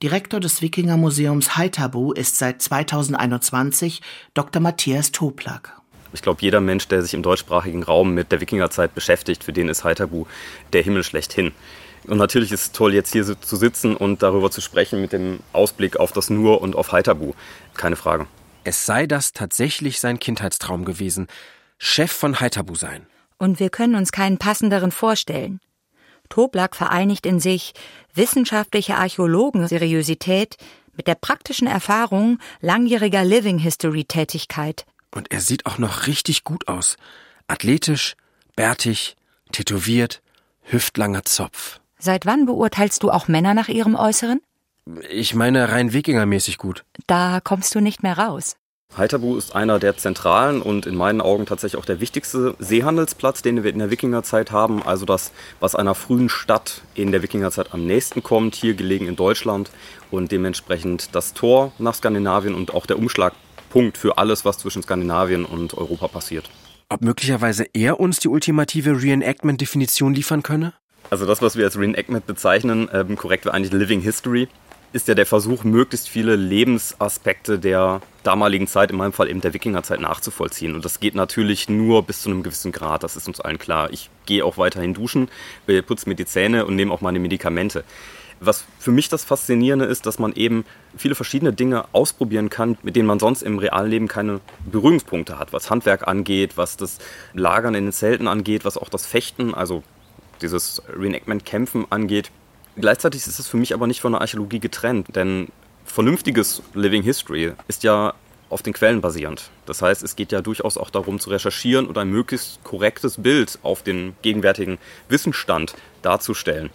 Direktor des Wikingermuseums Haithabu ist seit 2021 Dr. Matthias Toplak. Ich glaube, jeder Mensch, der sich im deutschsprachigen Raum mit der Wikingerzeit beschäftigt, für den ist Haithabu der Himmel schlechthin. Und natürlich ist es toll, jetzt hier zu sitzen und darüber zu sprechen mit dem Ausblick auf das Nur und auf Haithabu. Keine Frage. Es sei das tatsächlich sein Kindheitstraum gewesen, Chef von Haithabu sein. Und wir können uns keinen passenderen vorstellen. Toblak vereinigt in sich wissenschaftliche Archäologen-Seriosität mit der praktischen Erfahrung langjähriger Living History Tätigkeit. Und er sieht auch noch richtig gut aus. Athletisch, bärtig, tätowiert, hüftlanger Zopf. Seit wann beurteilst du auch Männer nach ihrem Äußeren? Ich meine rein Wikingermäßig gut. Da kommst du nicht mehr raus. Haithabu ist einer der zentralen und in meinen Augen tatsächlich auch der wichtigste Seehandelsplatz, den wir in der Wikingerzeit haben. Also das, was einer frühen Stadt in der Wikingerzeit am nächsten kommt, hier gelegen in Deutschland und dementsprechend das Tor nach Skandinavien und auch der Umschlagpunkt für alles, was zwischen Skandinavien und Europa passiert. Ob möglicherweise er uns die ultimative Reenactment-Definition liefern könne? Also das, was wir als Reenactment bezeichnen, ähm, korrekt wäre eigentlich Living History ist ja der Versuch, möglichst viele Lebensaspekte der damaligen Zeit, in meinem Fall eben der Wikingerzeit, nachzuvollziehen. Und das geht natürlich nur bis zu einem gewissen Grad, das ist uns allen klar. Ich gehe auch weiterhin duschen, putze mir die Zähne und nehme auch meine Medikamente. Was für mich das Faszinierende ist, dass man eben viele verschiedene Dinge ausprobieren kann, mit denen man sonst im realen Leben keine Berührungspunkte hat, was Handwerk angeht, was das Lagern in den Zelten angeht, was auch das Fechten, also dieses Reenactment-Kämpfen angeht. Gleichzeitig ist es für mich aber nicht von der Archäologie getrennt, denn vernünftiges Living History ist ja auf den Quellen basierend. Das heißt, es geht ja durchaus auch darum zu recherchieren und ein möglichst korrektes Bild auf den gegenwärtigen Wissensstand darzustellen.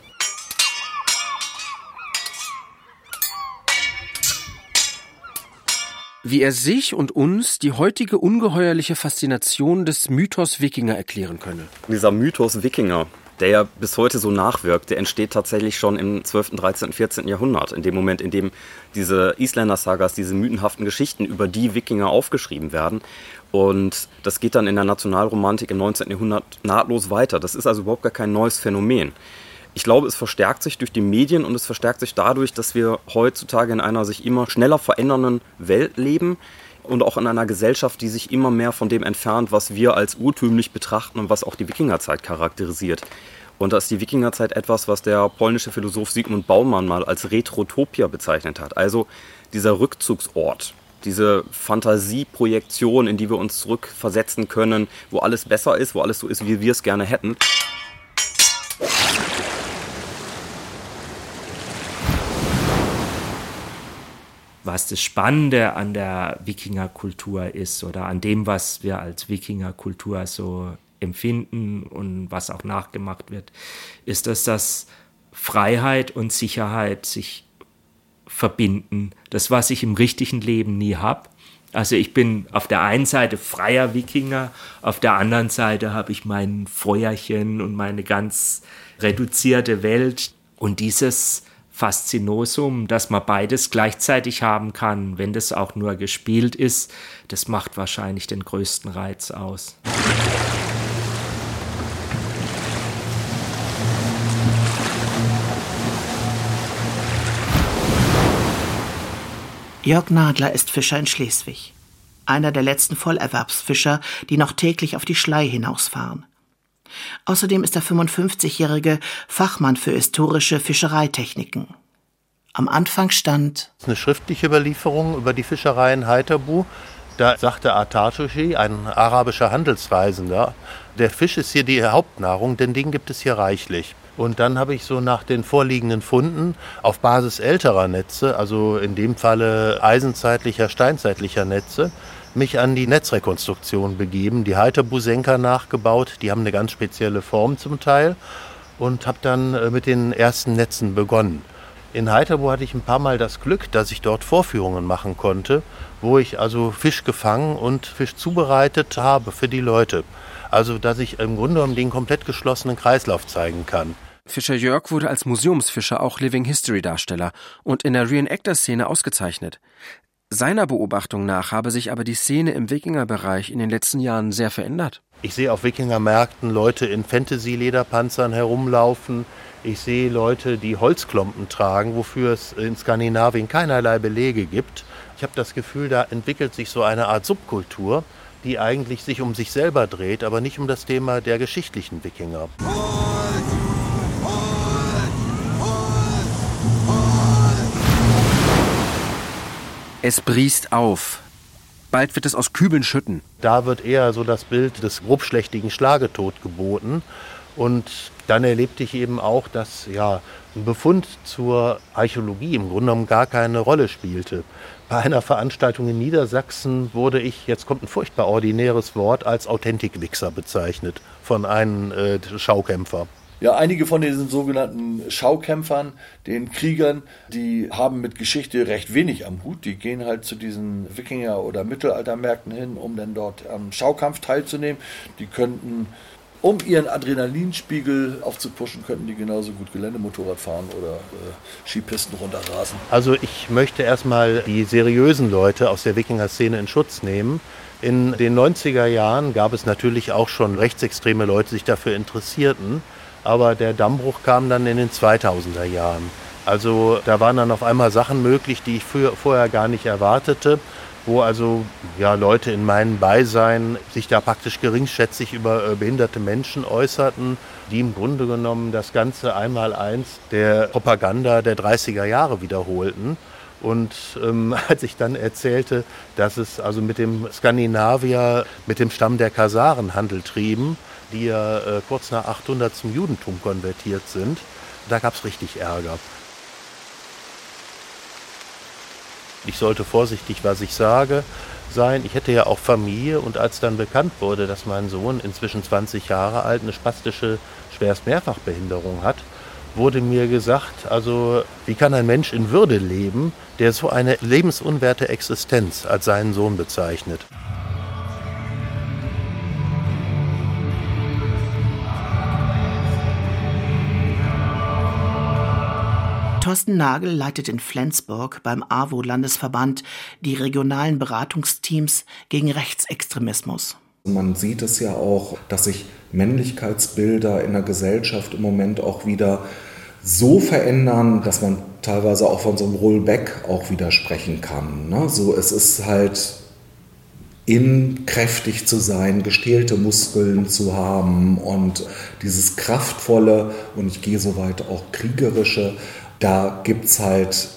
Wie er sich und uns die heutige ungeheuerliche Faszination des Mythos Wikinger erklären könne. Dieser Mythos Wikinger, der ja bis heute so nachwirkt, der entsteht tatsächlich schon im 12., 13., 14. Jahrhundert. In dem Moment, in dem diese Isländer-Sagas, diese mythenhaften Geschichten über die Wikinger aufgeschrieben werden. Und das geht dann in der Nationalromantik im 19. Jahrhundert nahtlos weiter. Das ist also überhaupt gar kein neues Phänomen. Ich glaube, es verstärkt sich durch die Medien und es verstärkt sich dadurch, dass wir heutzutage in einer sich immer schneller verändernden Welt leben, und auch in einer Gesellschaft, die sich immer mehr von dem entfernt, was wir als urtümlich betrachten und was auch die Wikingerzeit charakterisiert. Und da ist die Wikingerzeit etwas, was der polnische Philosoph Sigmund Baumann mal als Retrotopia bezeichnet hat. Also dieser Rückzugsort, diese Fantasieprojektion, in die wir uns zurückversetzen können, wo alles besser ist, wo alles so ist, wie wir es gerne hätten. Was das Spannende an der Wikingerkultur ist oder an dem, was wir als Wikingerkultur so empfinden und was auch nachgemacht wird, ist, dass das Freiheit und Sicherheit sich verbinden. Das, was ich im richtigen Leben nie habe. Also ich bin auf der einen Seite freier Wikinger, auf der anderen Seite habe ich mein Feuerchen und meine ganz reduzierte Welt. Und dieses Faszinosum, dass man beides gleichzeitig haben kann, wenn das auch nur gespielt ist, das macht wahrscheinlich den größten Reiz aus. Jörg Nadler ist Fischer in Schleswig. Einer der letzten Vollerwerbsfischer, die noch täglich auf die Schlei hinausfahren. Außerdem ist der 55-jährige Fachmann für historische Fischereitechniken. Am Anfang stand eine schriftliche Überlieferung über die Fischerei in Heiterbu. Da sagte Atatushi, ein arabischer Handelsreisender, der Fisch ist hier die Hauptnahrung, denn den gibt es hier reichlich. Und dann habe ich so nach den vorliegenden Funden auf Basis älterer Netze, also in dem Falle eisenzeitlicher, steinzeitlicher Netze, mich an die Netzrekonstruktion begeben, die Halterbusenker nachgebaut. Die haben eine ganz spezielle Form zum Teil und habe dann äh, mit den ersten Netzen begonnen. In Heiterbu hatte ich ein paar Mal das Glück, dass ich dort Vorführungen machen konnte, wo ich also Fisch gefangen und Fisch zubereitet habe für die Leute. Also, dass ich im Grunde genommen den komplett geschlossenen Kreislauf zeigen kann. Fischer Jörg wurde als Museumsfischer auch Living History Darsteller und in der Reenactor-Szene ausgezeichnet. Seiner Beobachtung nach habe sich aber die Szene im Wikingerbereich in den letzten Jahren sehr verändert. Ich sehe auf Wikingermärkten Leute in Fantasy-Lederpanzern herumlaufen. Ich sehe Leute, die Holzklompen tragen, wofür es in Skandinavien keinerlei Belege gibt. Ich habe das Gefühl, da entwickelt sich so eine Art Subkultur, die eigentlich sich um sich selber dreht, aber nicht um das Thema der geschichtlichen Wikinger. Es briest auf. Bald wird es aus Kübeln schütten. Da wird eher so das Bild des grobschlächtigen Schlagetod geboten. Und dann erlebte ich eben auch, dass ja, ein Befund zur Archäologie im Grunde genommen gar keine Rolle spielte. Bei einer Veranstaltung in Niedersachsen wurde ich, jetzt kommt ein furchtbar ordinäres Wort, als Authentikwichser bezeichnet von einem äh, Schaukämpfer. Ja, einige von diesen sogenannten Schaukämpfern, den Kriegern, die haben mit Geschichte recht wenig am Hut. Die gehen halt zu diesen Wikinger- oder Mittelaltermärkten hin, um dann dort am Schaukampf teilzunehmen. Die könnten, um ihren Adrenalinspiegel aufzupuschen, könnten die genauso gut Geländemotorrad fahren oder äh, Skipisten runterrasen. Also ich möchte erstmal die seriösen Leute aus der Wikinger-Szene in Schutz nehmen. In den 90er Jahren gab es natürlich auch schon rechtsextreme Leute, die sich dafür interessierten aber der Dammbruch kam dann in den 2000er Jahren. Also da waren dann auf einmal Sachen möglich, die ich für, vorher gar nicht erwartete, wo also ja, Leute in meinem Beisein sich da praktisch geringschätzig über äh, behinderte Menschen äußerten, die im Grunde genommen das Ganze einmal eins der Propaganda der 30er Jahre wiederholten. Und ähm, als ich dann erzählte, dass es also mit dem Skandinavier, mit dem Stamm der Kasaren Handel trieben, die ja äh, kurz nach 800 zum Judentum konvertiert sind. Da gab es richtig Ärger. Ich sollte vorsichtig, was ich sage, sein. Ich hätte ja auch Familie und als dann bekannt wurde, dass mein Sohn inzwischen 20 Jahre alt eine spastische schwerst Mehrfachbehinderung hat, wurde mir gesagt, also wie kann ein Mensch in Würde leben, der so eine lebensunwerte Existenz als seinen Sohn bezeichnet. Thorsten Nagel leitet in Flensburg beim AWO-Landesverband die regionalen Beratungsteams gegen Rechtsextremismus. Man sieht es ja auch, dass sich Männlichkeitsbilder in der Gesellschaft im Moment auch wieder so verändern, dass man teilweise auch von so einem Rollback auch widersprechen kann. Ne? So, es ist halt in kräftig zu sein, gestählte Muskeln zu haben und dieses kraftvolle und ich gehe so weit auch kriegerische, da gibt es halt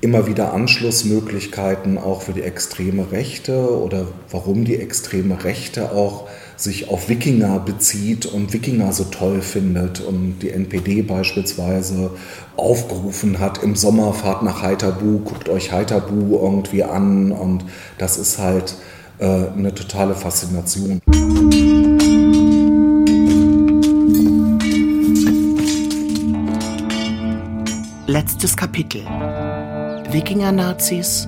immer wieder Anschlussmöglichkeiten auch für die extreme Rechte oder warum die extreme Rechte auch sich auf Wikinger bezieht und Wikinger so toll findet und die NPD beispielsweise aufgerufen hat, im Sommer fahrt nach Heiterbu, guckt euch Heiterbu irgendwie an und das ist halt äh, eine totale Faszination. Letztes Kapitel. Wikinger-Nazis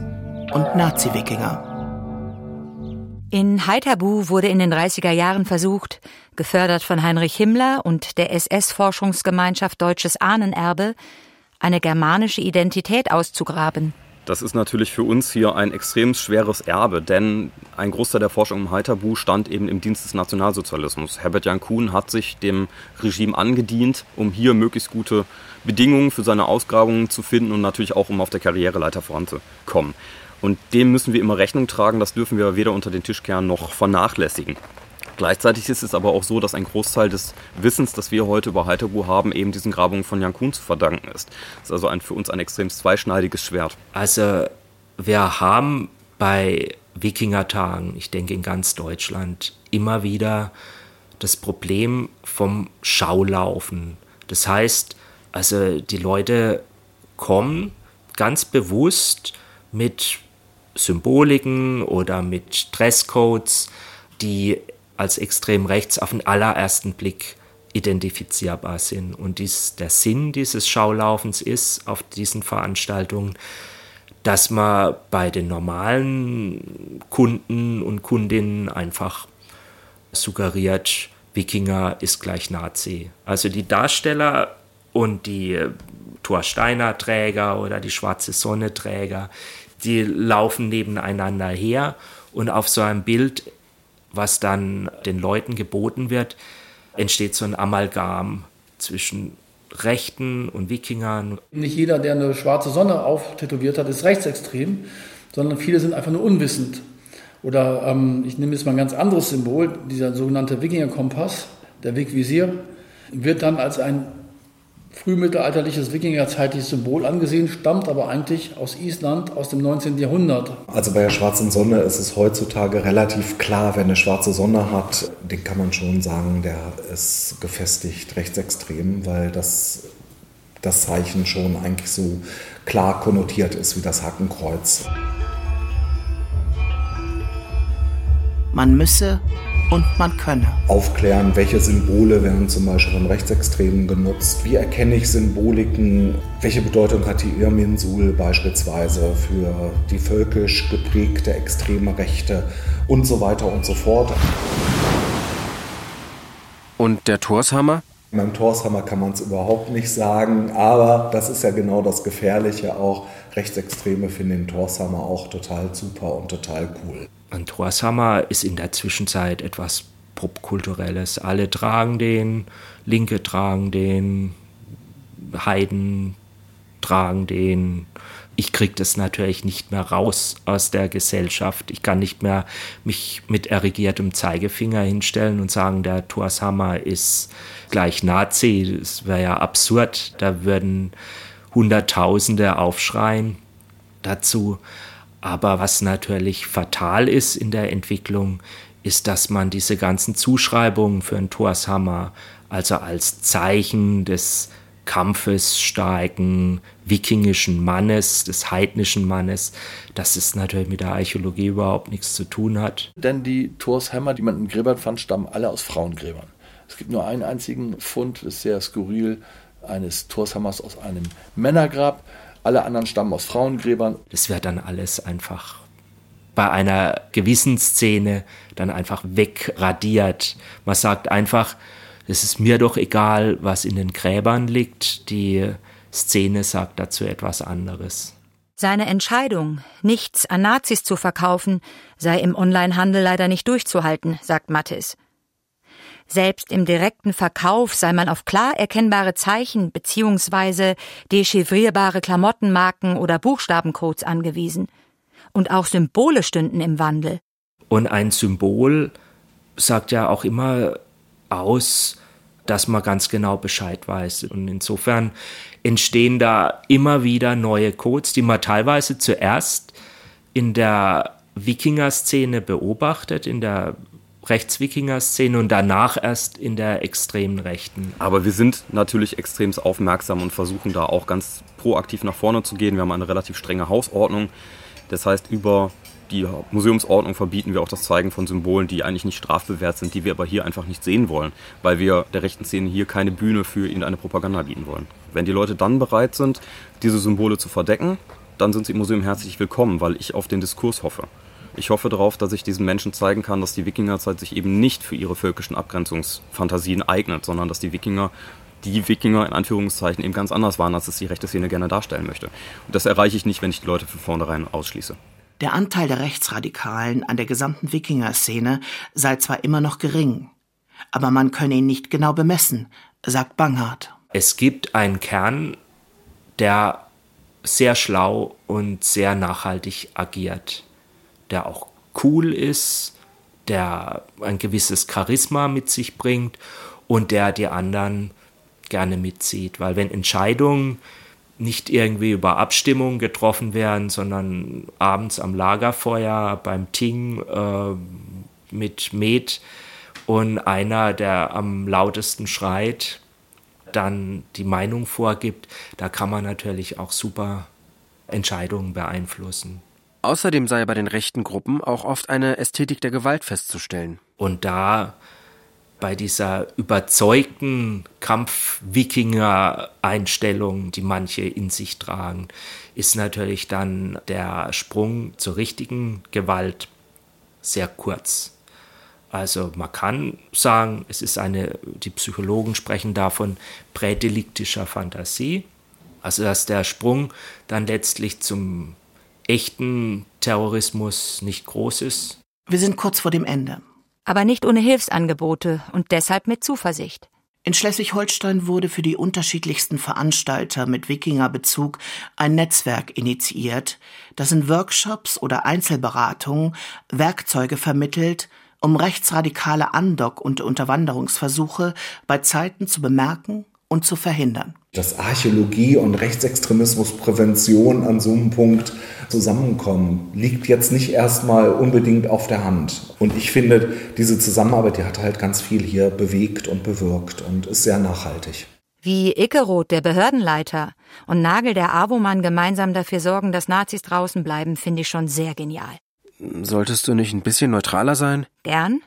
und Nazi-Wikinger. In Heiterbu wurde in den 30er Jahren versucht, gefördert von Heinrich Himmler und der SS-Forschungsgemeinschaft Deutsches Ahnenerbe, eine germanische Identität auszugraben. Das ist natürlich für uns hier ein extrem schweres Erbe, denn ein Großteil der Forschung im Heiterbu stand eben im Dienst des Nationalsozialismus. Herbert Jan Kuhn hat sich dem Regime angedient, um hier möglichst gute Bedingungen für seine Ausgrabungen zu finden und natürlich auch, um auf der Karriereleiter voranzukommen. Und dem müssen wir immer Rechnung tragen, das dürfen wir weder unter den Tisch kehren noch vernachlässigen. Gleichzeitig ist es aber auch so, dass ein Großteil des Wissens, das wir heute über Heiterbu haben, eben diesen Grabungen von Jan Kuhn zu verdanken ist. Das ist also ein, für uns ein extrem zweischneidiges Schwert. Also wir haben bei Wikingertagen, ich denke in ganz Deutschland, immer wieder das Problem vom Schaulaufen. Das heißt, also die Leute kommen ganz bewusst mit Symboliken oder mit Dresscodes, die als extrem rechts auf den allerersten Blick identifizierbar sind. Und dies, der Sinn dieses Schaulaufens ist auf diesen Veranstaltungen, dass man bei den normalen Kunden und Kundinnen einfach suggeriert, Wikinger ist gleich Nazi. Also die Darsteller und die Thorsteiner Träger oder die Schwarze Sonne Träger, die laufen nebeneinander her und auf so einem Bild was dann den Leuten geboten wird, entsteht so ein Amalgam zwischen Rechten und Wikingern. Nicht jeder, der eine schwarze Sonne auftätowiert hat, ist rechtsextrem, sondern viele sind einfach nur unwissend. Oder ähm, ich nehme jetzt mal ein ganz anderes Symbol, dieser sogenannte Wikinger-Kompass, der Wegvisier, wird dann als ein frühmittelalterliches wikingerzeitliches Symbol angesehen, stammt aber eigentlich aus Island aus dem 19. Jahrhundert. Also bei der schwarzen Sonne ist es heutzutage relativ klar, wer eine schwarze Sonne hat, den kann man schon sagen, der ist gefestigt rechtsextrem, weil das, das Zeichen schon eigentlich so klar konnotiert ist wie das Hakenkreuz. Man müsse und man könne. Aufklären, welche Symbole werden zum Beispiel von Rechtsextremen genutzt, wie erkenne ich Symboliken, welche Bedeutung hat die Irminsul beispielsweise für die völkisch geprägte extreme Rechte und so weiter und so fort. Und der Torshammer? Beim Torshammer kann man es überhaupt nicht sagen, aber das ist ja genau das Gefährliche auch. Rechtsextreme finden den Torshammer auch total super und total cool. Ein Torshammer ist in der Zwischenzeit etwas Popkulturelles. Alle tragen den, Linke tragen den, Heiden tragen den. Ich kriege das natürlich nicht mehr raus aus der Gesellschaft. Ich kann nicht mehr mich mit erregiertem Zeigefinger hinstellen und sagen, der Torshammer ist gleich Nazi. Das wäre ja absurd. Da würden Hunderttausende aufschreien dazu. Aber was natürlich fatal ist in der Entwicklung, ist, dass man diese ganzen Zuschreibungen für einen Torshammer, also als Zeichen des Kampfes starken wikingischen Mannes, des heidnischen Mannes, dass es natürlich mit der Archäologie überhaupt nichts zu tun hat. Denn die Torshämmer, die man in Gräbern fand, stammen alle aus Frauengräbern. Es gibt nur einen einzigen Fund, das ist sehr skurril, eines Torshammers aus einem Männergrab. Alle anderen stammen aus Frauengräbern. Das wird dann alles einfach bei einer gewissen Szene dann einfach wegradiert. Man sagt einfach, es ist mir doch egal, was in den Gräbern liegt. Die Szene sagt dazu etwas anderes. Seine Entscheidung, nichts an Nazis zu verkaufen, sei im Onlinehandel leider nicht durchzuhalten, sagt Mattis. Selbst im direkten Verkauf sei man auf klar erkennbare Zeichen bzw. dechiffrierbare Klamottenmarken oder Buchstabencodes angewiesen. Und auch Symbole stünden im Wandel. Und ein Symbol sagt ja auch immer aus, dass man ganz genau Bescheid weiß. Und insofern entstehen da immer wieder neue Codes, die man teilweise zuerst in der Wikinger-Szene beobachtet, in der Rechtswikinger-Szene und danach erst in der extremen Rechten. Aber wir sind natürlich extrem aufmerksam und versuchen da auch ganz proaktiv nach vorne zu gehen. Wir haben eine relativ strenge Hausordnung. Das heißt, über die Museumsordnung verbieten wir auch das Zeigen von Symbolen, die eigentlich nicht strafbewehrt sind, die wir aber hier einfach nicht sehen wollen, weil wir der rechten Szene hier keine Bühne für irgendeine Propaganda bieten wollen. Wenn die Leute dann bereit sind, diese Symbole zu verdecken, dann sind sie im Museum herzlich willkommen, weil ich auf den Diskurs hoffe. Ich hoffe darauf, dass ich diesen Menschen zeigen kann, dass die Wikingerzeit sich eben nicht für ihre völkischen Abgrenzungsfantasien eignet, sondern dass die Wikinger die Wikinger in Anführungszeichen eben ganz anders waren, als es die rechte Szene gerne darstellen möchte. Und das erreiche ich nicht, wenn ich die Leute von vornherein ausschließe. Der Anteil der Rechtsradikalen an der gesamten Wikinger-Szene sei zwar immer noch gering, aber man könne ihn nicht genau bemessen, sagt Banghardt. Es gibt einen Kern, der sehr schlau und sehr nachhaltig agiert, der auch cool ist, der ein gewisses Charisma mit sich bringt und der die anderen gerne mitzieht. Weil wenn Entscheidungen nicht irgendwie über Abstimmung getroffen werden, sondern abends am Lagerfeuer beim Ting äh, mit Met und einer, der am lautesten schreit, dann die Meinung vorgibt, da kann man natürlich auch super Entscheidungen beeinflussen. Außerdem sei bei den rechten Gruppen auch oft eine Ästhetik der Gewalt festzustellen. Und da bei dieser überzeugten Kampf-Wikinger-Einstellung, die manche in sich tragen, ist natürlich dann der Sprung zur richtigen Gewalt sehr kurz. Also man kann sagen, es ist eine, die Psychologen sprechen davon prädeliktischer Fantasie. Also dass der Sprung dann letztlich zum echten Terrorismus nicht groß ist. Wir sind kurz vor dem Ende aber nicht ohne Hilfsangebote und deshalb mit Zuversicht. In Schleswig-Holstein wurde für die unterschiedlichsten Veranstalter mit Wikingerbezug ein Netzwerk initiiert, das in Workshops oder Einzelberatungen Werkzeuge vermittelt, um rechtsradikale Andock- und Unterwanderungsversuche bei Zeiten zu bemerken und zu verhindern. Dass Archäologie und Rechtsextremismusprävention an so einem Punkt zusammenkommen, liegt jetzt nicht erstmal unbedingt auf der Hand. Und ich finde, diese Zusammenarbeit, die hat halt ganz viel hier bewegt und bewirkt und ist sehr nachhaltig. Wie Ickeroth, der Behördenleiter, und Nagel, der AWO-Mann, gemeinsam dafür sorgen, dass Nazis draußen bleiben, finde ich schon sehr genial. Solltest du nicht ein bisschen neutraler sein? Gern,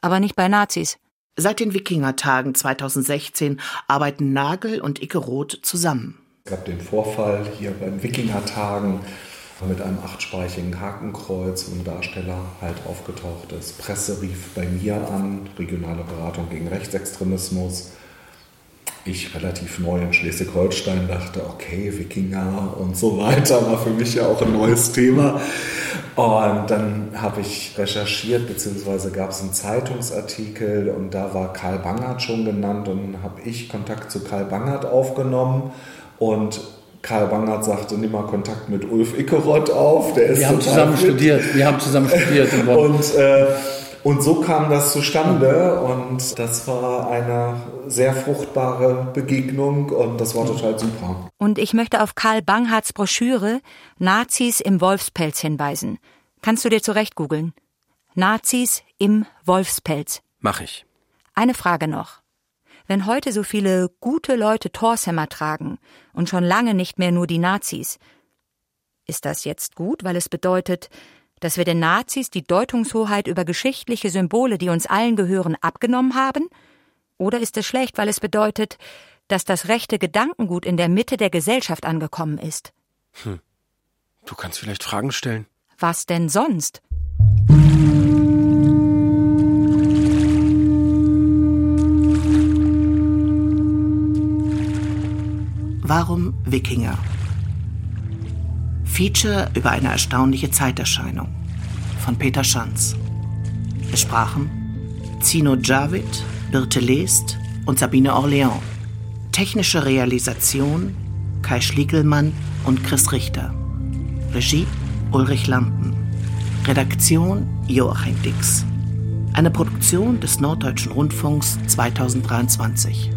aber nicht bei Nazis. Seit den Wikingertagen 2016 arbeiten Nagel und Ickeroth zusammen. Es gab den Vorfall hier beim Wikingertagen mit einem achtspeichigen Hakenkreuz, wo ein Darsteller halt aufgetaucht ist. Presse rief bei mir an, regionale Beratung gegen Rechtsextremismus. Ich relativ neu in Schleswig-Holstein dachte, okay, Wikinger und so weiter war für mich ja auch ein neues Thema. Und dann habe ich recherchiert, beziehungsweise gab es einen Zeitungsartikel und da war Karl Bangert schon genannt und habe ich Kontakt zu Karl Bangert aufgenommen und Karl Bangert sagte, nimm mal Kontakt mit Ulf Ickeroth auf. Der ist wir haben zusammen studiert. Wir haben zusammen studiert. und, äh, und so kam das zustande und das war eine sehr fruchtbare Begegnung und das war total super. Und ich möchte auf Karl Banghards Broschüre Nazis im Wolfspelz hinweisen. Kannst du dir zurecht googeln? Nazis im Wolfspelz. Mach ich. Eine Frage noch. Wenn heute so viele gute Leute Torshämmer tragen und schon lange nicht mehr nur die Nazis, ist das jetzt gut, weil es bedeutet, dass wir den Nazis die Deutungshoheit über geschichtliche Symbole, die uns allen gehören, abgenommen haben? Oder ist es schlecht, weil es bedeutet, dass das rechte Gedankengut in der Mitte der Gesellschaft angekommen ist? Hm. Du kannst vielleicht Fragen stellen. Was denn sonst? Warum Wikinger? Feature über eine erstaunliche Zeiterscheinung von Peter Schanz. Es sprachen Zino Javid, Birte Lest und Sabine Orleans. Technische Realisation Kai Schliegelmann und Chris Richter. Regie Ulrich Lampen. Redaktion Joachim Dix. Eine Produktion des Norddeutschen Rundfunks 2023.